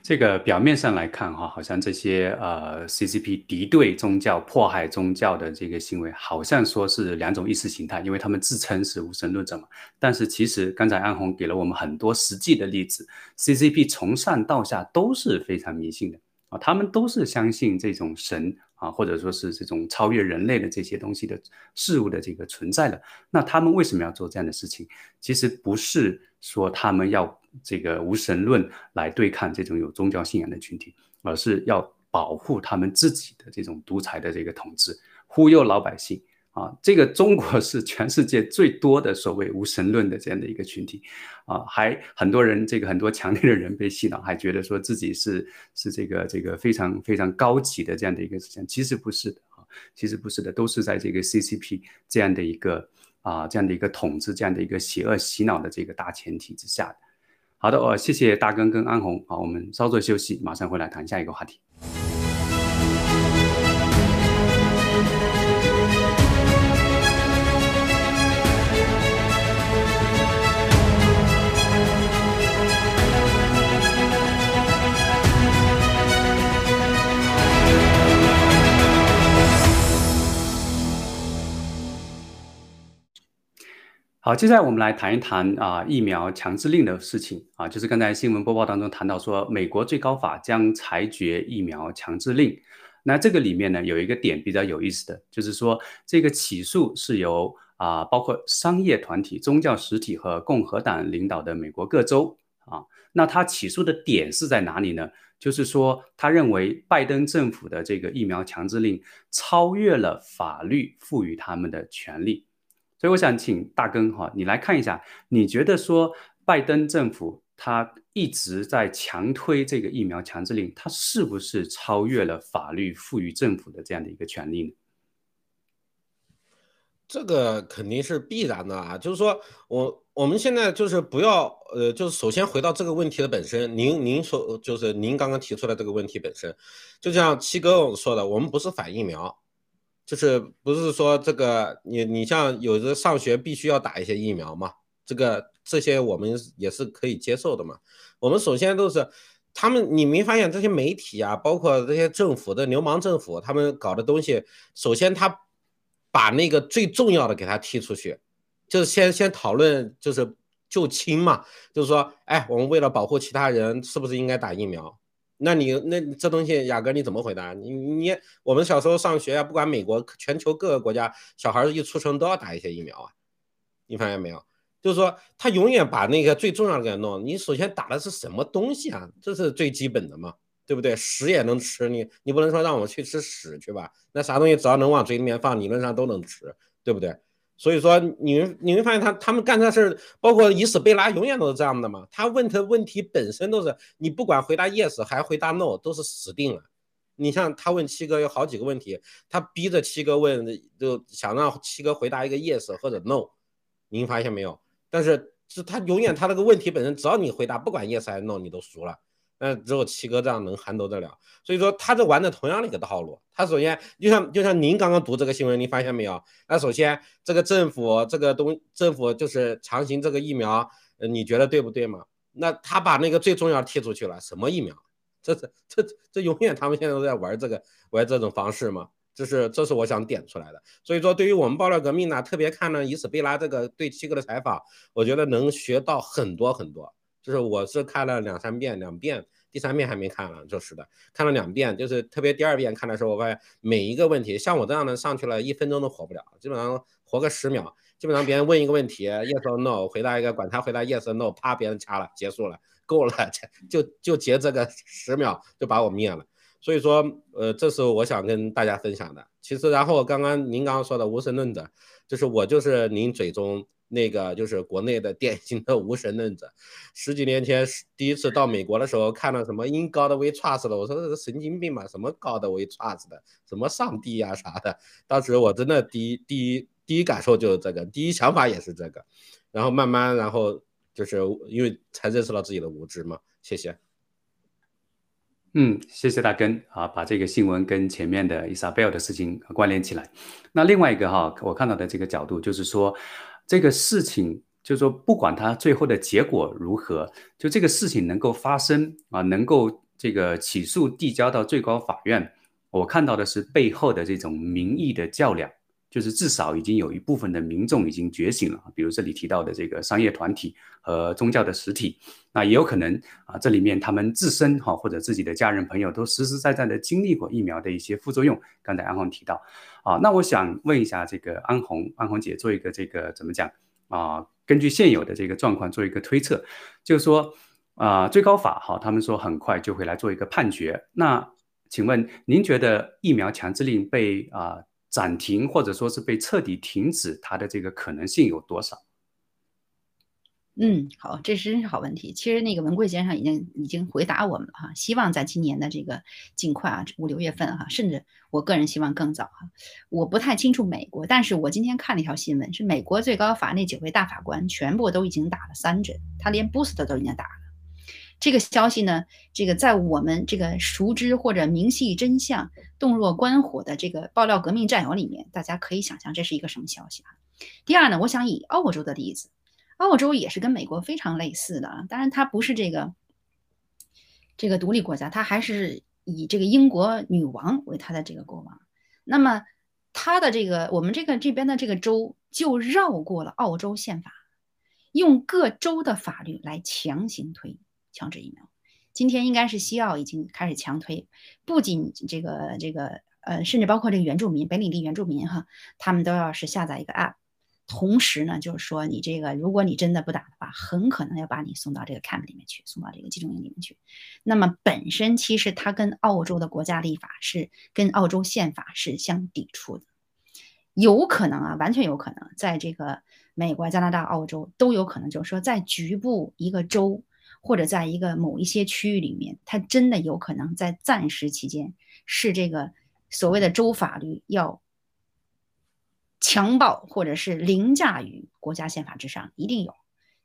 Speaker 4: 这个表面上来看哈，好像这些呃 CCP 敌对宗教、迫害宗教的这个行为，好像说是两种意识形态，因为他们自称是无神论者嘛。但是其实刚才安红给了我们很多实际的例子，CCP 从上到下都是非常迷信的啊，他们都是相信这种神。啊，或者说是这种超越人类的这些东西的事物的这个存在的，那他们为什么要做这样的事情？其实不是说他们要这个无神论来对抗这种有宗教信仰的群体，而是要保护他们自己的这种独裁的这个统治，忽悠老百姓。啊，这个中国是 全世界最多的所谓无神论的这样的一个群体，啊，还很多人这个很多强烈的人被洗脑，还觉得说自己是是这个这个非常非常高级的这样的一个思想，其实不是的啊，其实不是的，都是在这个 CCP 这样的一个啊这样的一个统治这样的一个邪恶洗脑的这个大前提之下的。好的，哦，谢谢大根跟安红，好，我们稍作休息，马上回来谈下一个话题。好，接下来我们来谈一谈啊疫苗强制令的事情啊，就是刚才新闻播报当中谈到说，美国最高法将裁决疫苗强制令。那这个里面呢，有一个点比较有意思的，就是说这个起诉是由啊包括商业团体、宗教实体和共和党领导的美国各州啊，那他起诉的点是在哪里呢？就是说他认为拜登政府的这个疫苗强制令超越了法律赋予他们的权利。所以我想请大根哈，你来看一下，你觉得说拜登政府他一直在强推这个疫苗强制令，他是不是超越了法律赋予政府的这样的一个权利呢？
Speaker 6: 这个肯定是必然的啊，就是说我我们现在就是不要呃，就是首先回到这个问题的本身，您您说就是您刚刚提出来这个问题本身，就像七哥说的，我们不是反疫苗。就是不是说这个你你像有的上学必须要打一些疫苗嘛？这个这些我们也是可以接受的嘛。我们首先都是他们，你没发现这些媒体啊，包括这些政府的流氓政府，他们搞的东西，首先他把那个最重要的给他踢出去，就是先先讨论就是就亲嘛，就是说，哎，我们为了保护其他人，是不是应该打疫苗？那你那这东西，雅哥你怎么回答？你你我们小时候上学啊，不管美国、全球各个国家，小孩一出生都要打一些疫苗啊。你发现没有？就是说他永远把那个最重要的给弄。你首先打的是什么东西啊？这是最基本的嘛，对不对？屎也能吃，你你不能说让我去吃屎去吧？那啥东西只要能往嘴里面放，理论上都能吃，对不对？所以说，你你会发现他他们干这事儿，包括以死贝拉，永远都是这样的嘛。他问的问题本身都是，你不管回答 yes 还回答 no，都是死定了。你像他问七哥有好几个问题，他逼着七哥问，就想让七哥回答一个 yes 或者 no。您发现没有？但是是他永远他那个问题本身，只要你回答，不管 yes 还是 no，你都输了。那只有七哥这样能撼动得了，所以说他这玩的同样的一个套路。他首先就像就像您刚刚读这个新闻，您发现没有？那首先这个政府这个东政府就是强行这个疫苗，你觉得对不对嘛？那他把那个最重要的踢出去了，什么疫苗？这这这这永远他们现在都在玩这个玩这种方式嘛？这是这是我想点出来的。所以说对于我们爆料革命呢，特别看了伊斯贝拉这个对七哥的采访，我觉得能学到很多很多。就是我是看了两三遍，两遍，第三遍还没看了，就是的，看了两遍，就是特别第二遍看的时候，我发现每一个问题，像我这样的上去了一分钟都活不了，基本上活个十秒，基本上别人问一个问题，yes or no，回答一个，管他回答 yes or no，啪，别人掐了，结束了，够了，就就结这个十秒就把我灭了。所以说，呃，这是我想跟大家分享的。其实，然后刚刚您刚刚说的无神论者，就是我就是您嘴中。那个就是国内的典型的无神论者，十几年前第一次到美国的时候，看到什么 “in God we trust” 的，我说这是神经病嘛，什么 “God we trust” 的，什么上帝呀啥的。当时我真的第一第一第一感受就是这个，第一想法也是这个，然后慢慢，然后就是因为才认识到自己的无知嘛。谢谢。
Speaker 4: 嗯，谢谢大根啊，把这个新闻跟前面的伊莎贝尔的事情关联起来。那另外一个哈，我看到的这个角度就是说。这个事情，就是说，不管它最后的结果如何，就这个事情能够发生啊，能够这个起诉递交到最高法院，我看到的是背后的这种民意的较量，就是至少已经有一部分的民众已经觉醒了，比如这里提到的这个商业团体和宗教的实体，那也有可能啊，这里面他们自身哈或者自己的家人朋友都实实在在的经历过疫苗的一些副作用。刚才安红提到。啊，那我想问一下这个安红，安红姐做一个这个怎么讲啊？根据现有的这个状况做一个推测，就是说啊，最高法哈，他们说很快就会来做一个判决。那请问您觉得疫苗强制令被啊暂停，或者说是被彻底停止，它的这个可能性有多少？
Speaker 5: 嗯，好，这是真是好问题。其实那个文贵先生已经已经回答我们了哈，希望在今年的这个尽快啊，五六月份哈，甚至我个人希望更早哈。我不太清楚美国，但是我今天看了一条新闻，是美国最高法那几位大法官全部都已经打了三针，他连 boost 都已经打了。这个消息呢，这个在我们这个熟知或者明细真相、洞若观火的这个爆料革命战友里面，大家可以想象这是一个什么消息啊？第二呢，我想以澳洲的例子。澳洲也是跟美国非常类似的啊，当然它不是这个这个独立国家，它还是以这个英国女王为它的这个国王。那么它的这个我们这个这边的这个州就绕过了澳洲宪法，用各州的法律来强行推强制疫苗。今天应该是西澳已经开始强推，不仅这个这个呃，甚至包括这个原住民、北领地原住民哈，他们都要是下载一个 app。同时呢，就是说你这个，如果你真的不打的话，很可能要把你送到这个 camp 里面去，送到这个集中营里面去。那么本身其实它跟澳洲的国家立法是跟澳洲宪法是相抵触的，有可能啊，完全有可能，在这个美国、加拿大、澳洲都有可能，就是说在局部一个州或者在一个某一些区域里面，它真的有可能在暂时期间是这个所谓的州法律要。强暴或者是凌驾于国家宪法之上，一定有。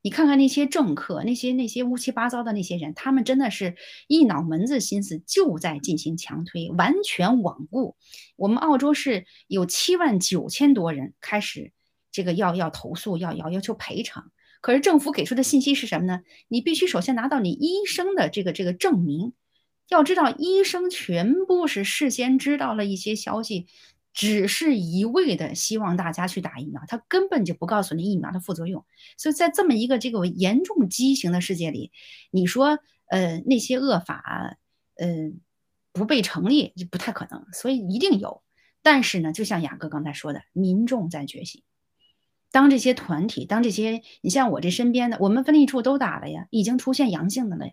Speaker 5: 你看看那些政客，那些那些乌七八糟的那些人，他们真的是一脑门子心思就在进行强推，完全罔顾。我们澳洲是有七万九千多人开始这个要要投诉，要要要求赔偿。可是政府给出的信息是什么呢？你必须首先拿到你医生的这个这个证明。要知道，医生全部是事先知道了一些消息。只是一味的希望大家去打疫苗，他根本就不告诉你疫苗的副作用。所以在这么一个这个严重畸形的世界里，你说呃那些恶法呃不被成立就不太可能，所以一定有。但是呢，就像雅哥刚才说的，民众在觉醒。当这些团体，当这些你像我这身边的，我们分离处都打了呀，已经出现阳性的了呀。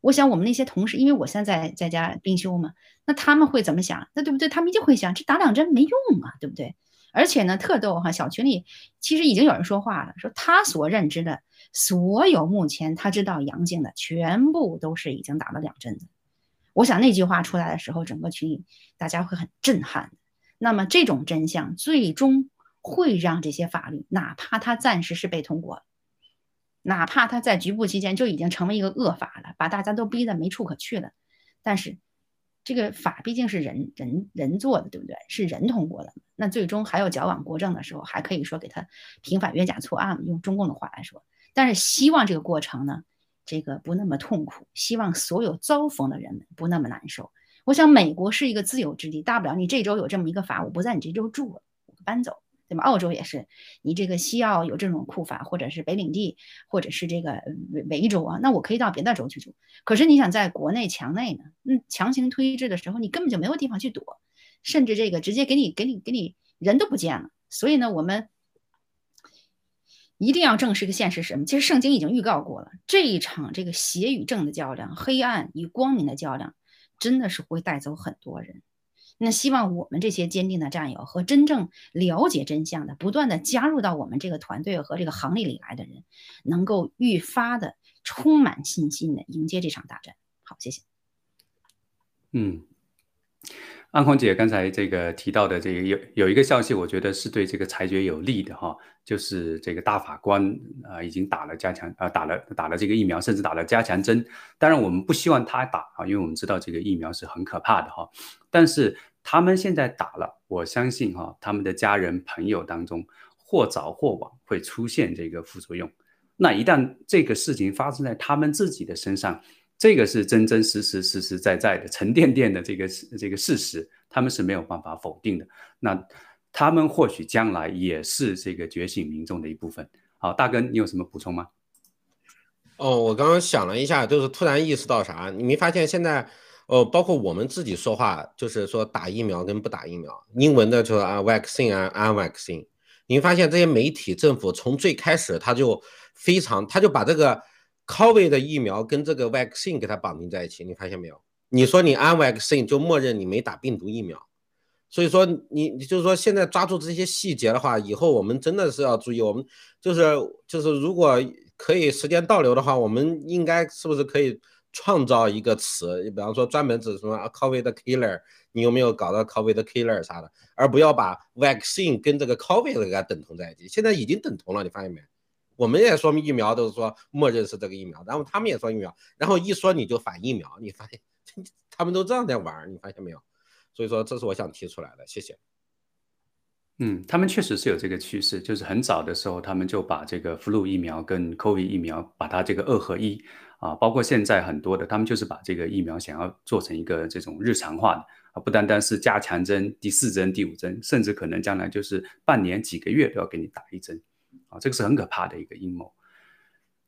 Speaker 5: 我想我们那些同事，因为我现在在家病休嘛，那他们会怎么想？那对不对？他们一定会想，这打两针没用啊，对不对？而且呢，特逗哈，小群里其实已经有人说话了，说他所认知的所有目前他知道阳性的，全部都是已经打了两针的。我想那句话出来的时候，整个群里大家会很震撼。那么这种真相最终会让这些法律，哪怕它暂时是被通过。哪怕它在局部期间就已经成为一个恶法了，把大家都逼得没处可去了，但是这个法毕竟是人人人做的，对不对？是人通过的，那最终还有矫枉过正的时候，还可以说给他平反冤假错案用中共的话来说。但是希望这个过程呢，这个不那么痛苦，希望所有遭逢的人们不那么难受。我想美国是一个自由之地，大不了你这周有这么一个法，我不在你这周住了，我搬走。对吧？澳洲也是，你这个西澳有这种库法，或者是北领地，或者是这个维维州啊，那我可以到别的州去住。可是你想在国内墙内呢？嗯，强行推制的时候，你根本就没有地方去躲，甚至这个直接给你给你给你人都不见了。所以呢，我们一定要正视一个现实是什么？其实圣经已经预告过了，这一场这个邪与正的较量，黑暗与光明的较量，真的是会带走很多人。那希望我们这些坚定的战友和真正了解真相的、不断的加入到我们这个团队和这个行列里来的人，能够愈发的充满信心的迎接这场大战。好，谢谢。
Speaker 4: 嗯。安红姐刚才这个提到的这个有有一个消息，我觉得是对这个裁决有利的哈，就是这个大法官啊已经打了加强啊打了打了这个疫苗，甚至打了加强针。当然我们不希望他打啊，因为我们知道这个疫苗是很可怕的哈。但是他们现在打了，我相信哈，他们的家人朋友当中或早或晚会出现这个副作用。那一旦这个事情发生在他们自己的身上，这个是真真实实、实实在在的沉甸甸的这个这个事实，他们是没有办法否定的。那他们或许将来也是这个觉醒民众的一部分。好，大根，你有什么补充吗？
Speaker 6: 哦，我刚刚想了一下，就是突然意识到啥？你没发现现在，哦，包括我们自己说话，就是说打疫苗跟不打疫苗，英文的就是啊，vaccine 啊，unvaccine。你发现这些媒体、政府从最开始他就非常，他就把这个。Covid 的疫苗跟这个 vaccine 给它绑定在一起，你发现没有？你说你安 vaccine 就默认你没打病毒疫苗，所以说你你就是说现在抓住这些细节的话，以后我们真的是要注意，我们就是就是如果可以时间倒流的话，我们应该是不是可以创造一个词，比方说专门指什么 Covid killer，你有没有搞到 Covid killer 啥的，而不要把 vaccine 跟这个 Covid 给它等同在一起，现在已经等同了，你发现没？我们也说疫苗都是说默认是这个疫苗，然后他们也说疫苗，然后一说你就反疫苗，你发现他们都这样在玩，你发现没有？所以说这是我想提出来的，谢谢。
Speaker 4: 嗯，他们确实是有这个趋势，就是很早的时候他们就把这个 flu 疫苗跟 COVID 疫苗把它这个二合一啊，包括现在很多的，他们就是把这个疫苗想要做成一个这种日常化的啊，不单单是加强针、第四针、第五针，甚至可能将来就是半年、几个月都要给你打一针啊，这个是很可怕的一个阴谋。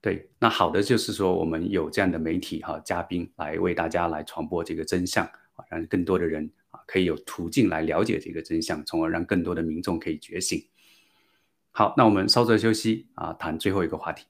Speaker 4: 对，那好的就是说我们有这样的媒体哈嘉宾来为大家来传播这个真相啊，让更多的人啊可以有途径来了解这个真相，从而让更多的民众可以觉醒。好，那我们稍作休息啊，谈最后一个话题。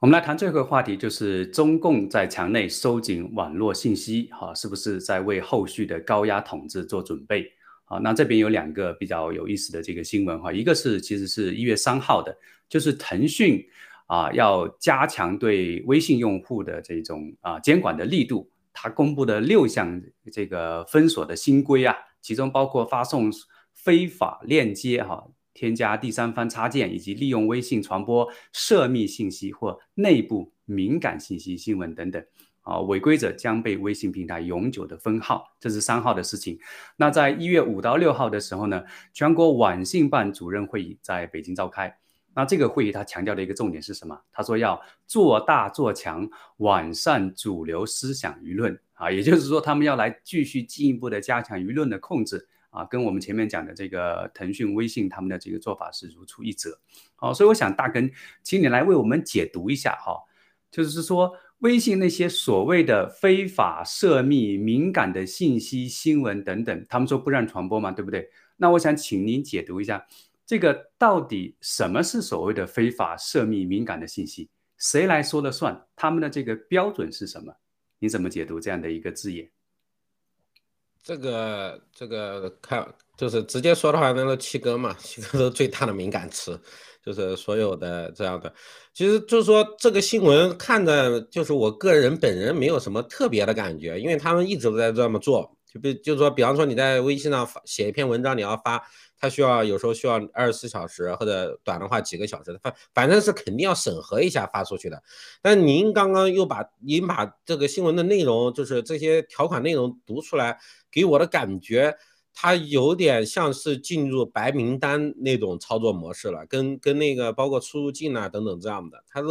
Speaker 4: 我们来谈最后一个话题，就是中共在墙内收紧网络信息，哈，是不是在为后续的高压统治做准备？啊，那这边有两个比较有意思的这个新闻哈，一个是其实是一月三号的，就是腾讯啊要加强对微信用户的这种啊监管的力度，它公布的六项这个封锁的新规啊，其中包括发送非法链接哈。添加第三方插件以及利用微信传播涉密信息或内部敏感信息、新闻等等，啊，违规者将被微信平台永久的封号。这是三号的事情。那在一月五到六号的时候呢，全国网信办主任会议在北京召开。那这个会议他强调的一个重点是什么？他说要做大做强网上主流思想舆论啊，也就是说他们要来继续进一步的加强舆论的控制。啊，跟我们前面讲的这个腾讯、微信他们的这个做法是如出一辙。好，所以我想大根，请你来为我们解读一下哈，就是说微信那些所谓的非法涉密、敏感的信息、新闻等等，他们说不让传播嘛，对不对？那我想请您解读一下，这个到底什么是所谓的非法涉密、敏感的信息？谁来说了算？他们的这个标准是什么？你怎么解读这样的一个字眼？
Speaker 6: 这个这个看就是直接说的话，那个七哥嘛，七哥是最大的敏感词，就是所有的这样的，其实就是说这个新闻看着就是我个人本人没有什么特别的感觉，因为他们一直都在这么做，就比就是说，比方说你在微信上发写一篇文章，你要发。它需要有时候需要二十四小时，或者短的话几个小时，反反正是肯定要审核一下发出去的。但您刚刚又把您把这个新闻的内容，就是这些条款内容读出来，给我的感觉，它有点像是进入白名单那种操作模式了，跟跟那个包括出入境啊等等这样的，它是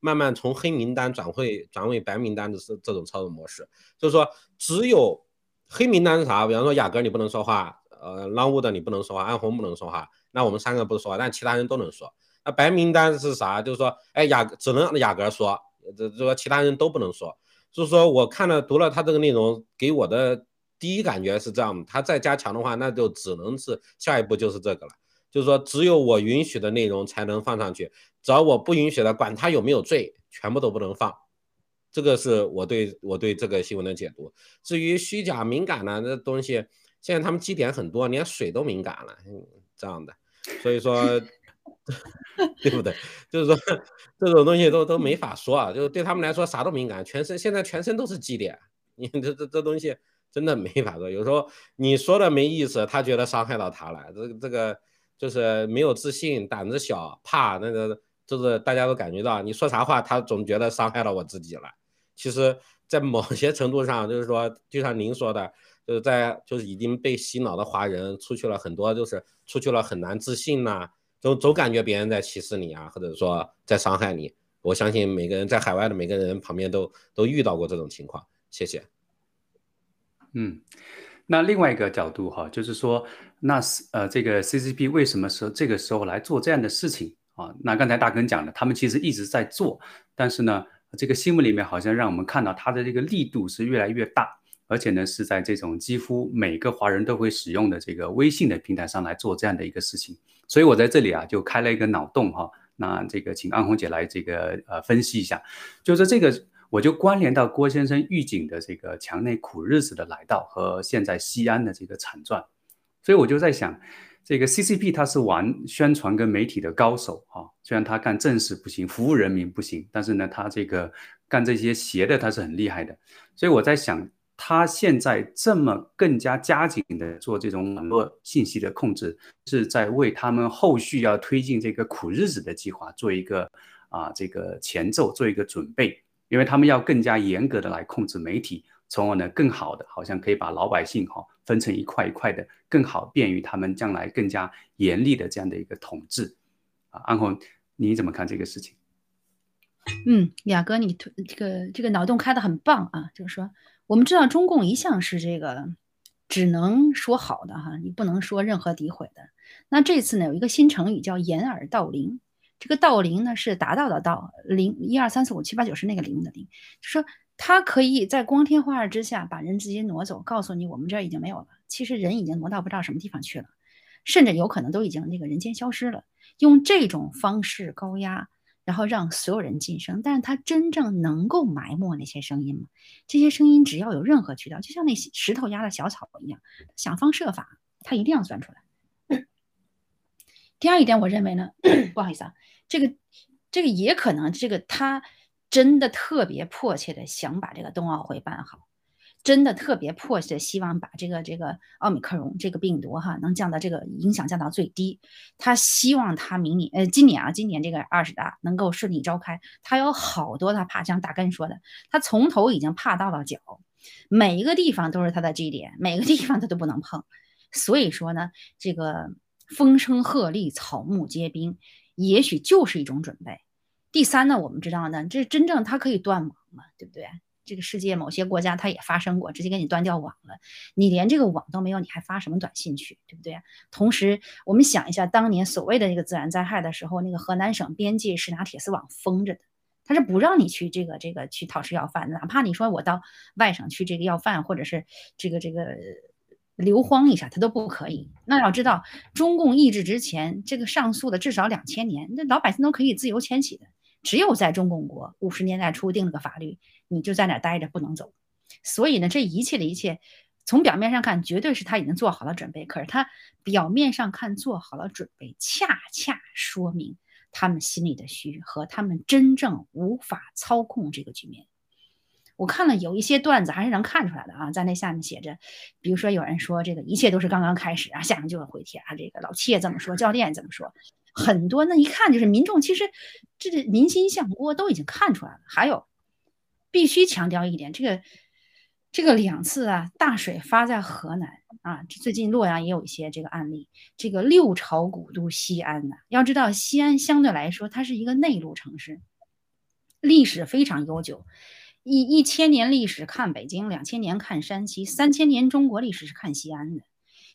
Speaker 6: 慢慢从黑名单转会转为白名单的是这种操作模式。就是说，只有黑名单是啥？比方说雅阁你不能说话。呃，浪物的你不能说话，安红不能说话，那我们三个不说话，但其他人都能说。那白名单是啥？就是说，哎，雅只能雅阁说，这这说其他人都不能说。就是说，我看了读了他这个内容，给我的第一感觉是这样的：他再加强的话，那就只能是下一步就是这个了，就是说只有我允许的内容才能放上去，只要我不允许的，管他有没有罪，全部都不能放。这个是我对我对这个新闻的解读。至于虚假敏感呢，这东西。现在他们基点很多，连水都敏感了，这样的，所以说，对不对？就是说这种东西都都没法说啊，就是对他们来说啥都敏感，全身现在全身都是基点，你 这这这东西真的没法说。有时候你说的没意思，他觉得伤害到他了，这个这个就是没有自信，胆子小，怕那个，就是大家都感觉到你说啥话，他总觉得伤害到我自己了。其实，在某些程度上，就是说，就像您说的。就是在就是已经被洗脑的华人出去了很多，就是出去了很难自信呐，总总感觉别人在歧视你啊，或者说在伤害你。我相信每个人在海外的每个人旁边都都遇到过这种情况。谢谢。
Speaker 4: 嗯，那另外一个角度哈，就是说，那是呃这个 CCP 为什么说这个时候来做这样的事情啊？那刚才大根讲了，他们其实一直在做，但是呢，这个新闻里面好像让我们看到它的这个力度是越来越大。而且呢，是在这种几乎每个华人都会使用的这个微信的平台上来做这样的一个事情，所以我在这里啊就开了一个脑洞哈，那这个请安红姐来这个呃分析一下，就是这个我就关联到郭先生预警的这个墙内苦日子的来到和现在西安的这个惨状，所以我就在想，这个 CCP 他是玩宣传跟媒体的高手哈，虽然他干正事不行，服务人民不行，但是呢他这个干这些邪的他是很厉害的，所以我在想。他现在这么更加加紧的做这种网络信息的控制，是在为他们后续要推进这个苦日子的计划做一个啊这个前奏，做一个准备，因为他们要更加严格的来控制媒体，从而呢更好的好像可以把老百姓哈分成一块一块的，更好便于他们将来更加严厉的这样的一个统治。啊，安红，你怎么看这个事情？
Speaker 5: 嗯，雅哥，你推这个这个脑洞开的很棒啊！就是说，我们知道中共一向是这个只能说好的哈，你不能说任何诋毁的。那这次呢，有一个新成语叫掩耳盗铃。这个盗铃呢是达到的盗，零一二三四五七八九十那个零的零，就说它可以在光天化日之下把人直接挪走，告诉你我们这儿已经没有了。其实人已经挪到不知道什么地方去了，甚至有可能都已经那个人间消失了。用这种方式高压。然后让所有人晋升，但是他真正能够埋没那些声音吗？这些声音只要有任何渠道，就像那石头压的小草一样，想方设法，他一定要钻出来。第二一点，我认为呢，不好意思啊，这个这个也可能，这个他真的特别迫切的想把这个冬奥会办好。真的特别迫切，希望把这个这个奥密克戎这个病毒哈，能降到这个影响降到最低。他希望他明年呃今年啊，今年这个二十大能够顺利召开。他有好多他怕，像大根说的，他从头已经怕到了脚，每一个地方都是他的基点，每个地方他都不能碰。所以说呢，这个风声鹤唳，草木皆兵，也许就是一种准备。第三呢，我们知道呢，这真正它可以断网嘛，对不对？这个世界某些国家它也发生过，直接给你断掉网了。你连这个网都没有，你还发什么短信去，对不对？同时，我们想一下，当年所谓的这个自然灾害的时候，那个河南省边界是拿铁丝网封着的，他是不让你去这个这个去讨吃要饭，哪怕你说我到外省去这个要饭，或者是这个这个流荒一下，他都不可以。那要知道，中共意志之前，这个上诉的至少两千年，那老百姓都可以自由迁徙的。只有在中共国五十年代初定了个法律，你就在那待着不能走。所以呢，这一切的一切，从表面上看，绝对是他已经做好了准备。可是他表面上看做好了准备，恰恰说明他们心里的虚和他们真正无法操控这个局面。我看了有一些段子，还是能看出来的啊，在那下面写着，比如说有人说这个一切都是刚刚开始啊，下面就会回帖啊，这个老七也这么说，教练怎么说？很多那一看就是民众，其实这个民心向锅都已经看出来了。还有，必须强调一点，这个这个两次啊，大水发在河南啊，最近洛阳也有一些这个案例。这个六朝古都西安呢，要知道西安相对来说它是一个内陆城市，历史非常悠久，一一千年历史看北京，两千年看山西，三千年中国历史是看西安的。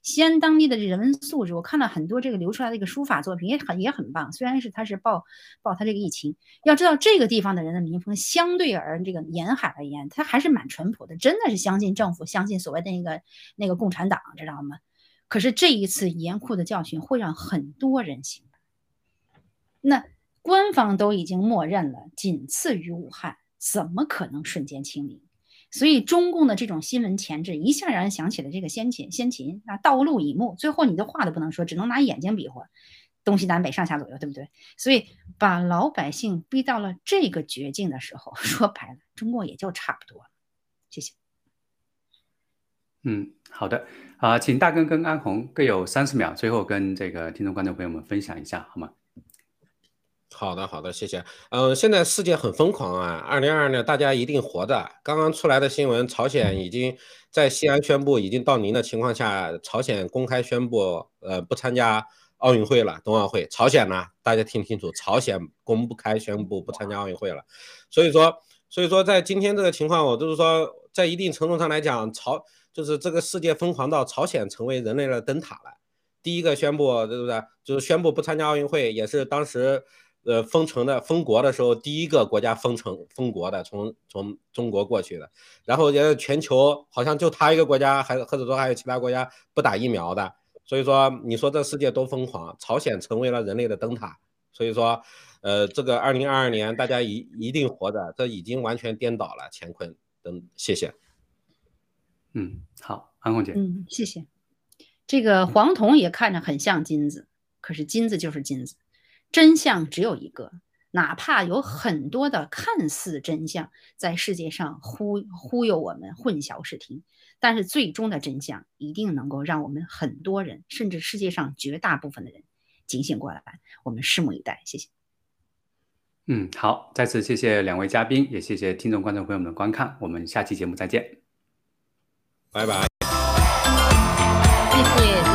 Speaker 5: 西安当地的人文素质，我看了很多这个流出来的一个书法作品，也很也很棒。虽然是他是报报他这个疫情，要知道这个地方的人的民风相对而这个沿海而言，他还是蛮淳朴的，真的是相信政府，相信所谓的那个那个共产党，知道吗？可是这一次严酷的教训会让很多人心那官方都已经默认了，仅次于武汉，怎么可能瞬间清零？所以中共的这种新闻前置，一下让人想起了这个先秦，先秦啊，道路以目，最后你的话都不能说，只能拿眼睛比划，东西南北上下左右，对不对？所以把老百姓逼到了这个绝境的时候，说白了，中共也就差不多了。谢谢。
Speaker 4: 嗯，好的，啊，请大根跟安红各有三十秒，最后跟这个听众观众朋友们分享一下，好吗？
Speaker 6: 好的，好的，谢谢。嗯，现在世界很疯狂啊！二零二二年大家一定活的。刚刚出来的新闻，朝鲜已经在西安宣布已经到您的情况下，朝鲜公开宣布，呃，不参加奥运会了，冬奥会。朝鲜呢，大家听清楚，朝鲜公不开宣布不参加奥运会了。所以说，所以说在今天这个情况，我就是说，在一定程度上来讲，朝就是这个世界疯狂到朝鲜成为人类的灯塔了。第一个宣布，对不对？就是宣布不参加奥运会，也是当时。呃，封城的封国的时候，第一个国家封城封国的，从从中国过去的，然后也全球好像就他一个国家，还或者说还有其他国家不打疫苗的，所以说你说这世界多疯狂，朝鲜成为了人类的灯塔，所以说，呃，这个二零二二年大家一一定活着，这已经完全颠倒了乾坤。等，谢谢。
Speaker 4: 嗯，好，安红姐。
Speaker 5: 嗯，谢谢。这个黄铜也看着很像金子，可是金子就是金子。真相只有一个，哪怕有很多的看似真相在世界上忽忽悠我们、混淆视听，但是最终的真相一定能够让我们很多人，甚至世界上绝大部分的人警醒过来。我们拭目以待，谢谢。
Speaker 4: 嗯，好，再次谢谢两位嘉宾，也谢谢听众、观众朋友们的观看，我们下期节目再见，
Speaker 6: 拜拜。
Speaker 5: 谢谢。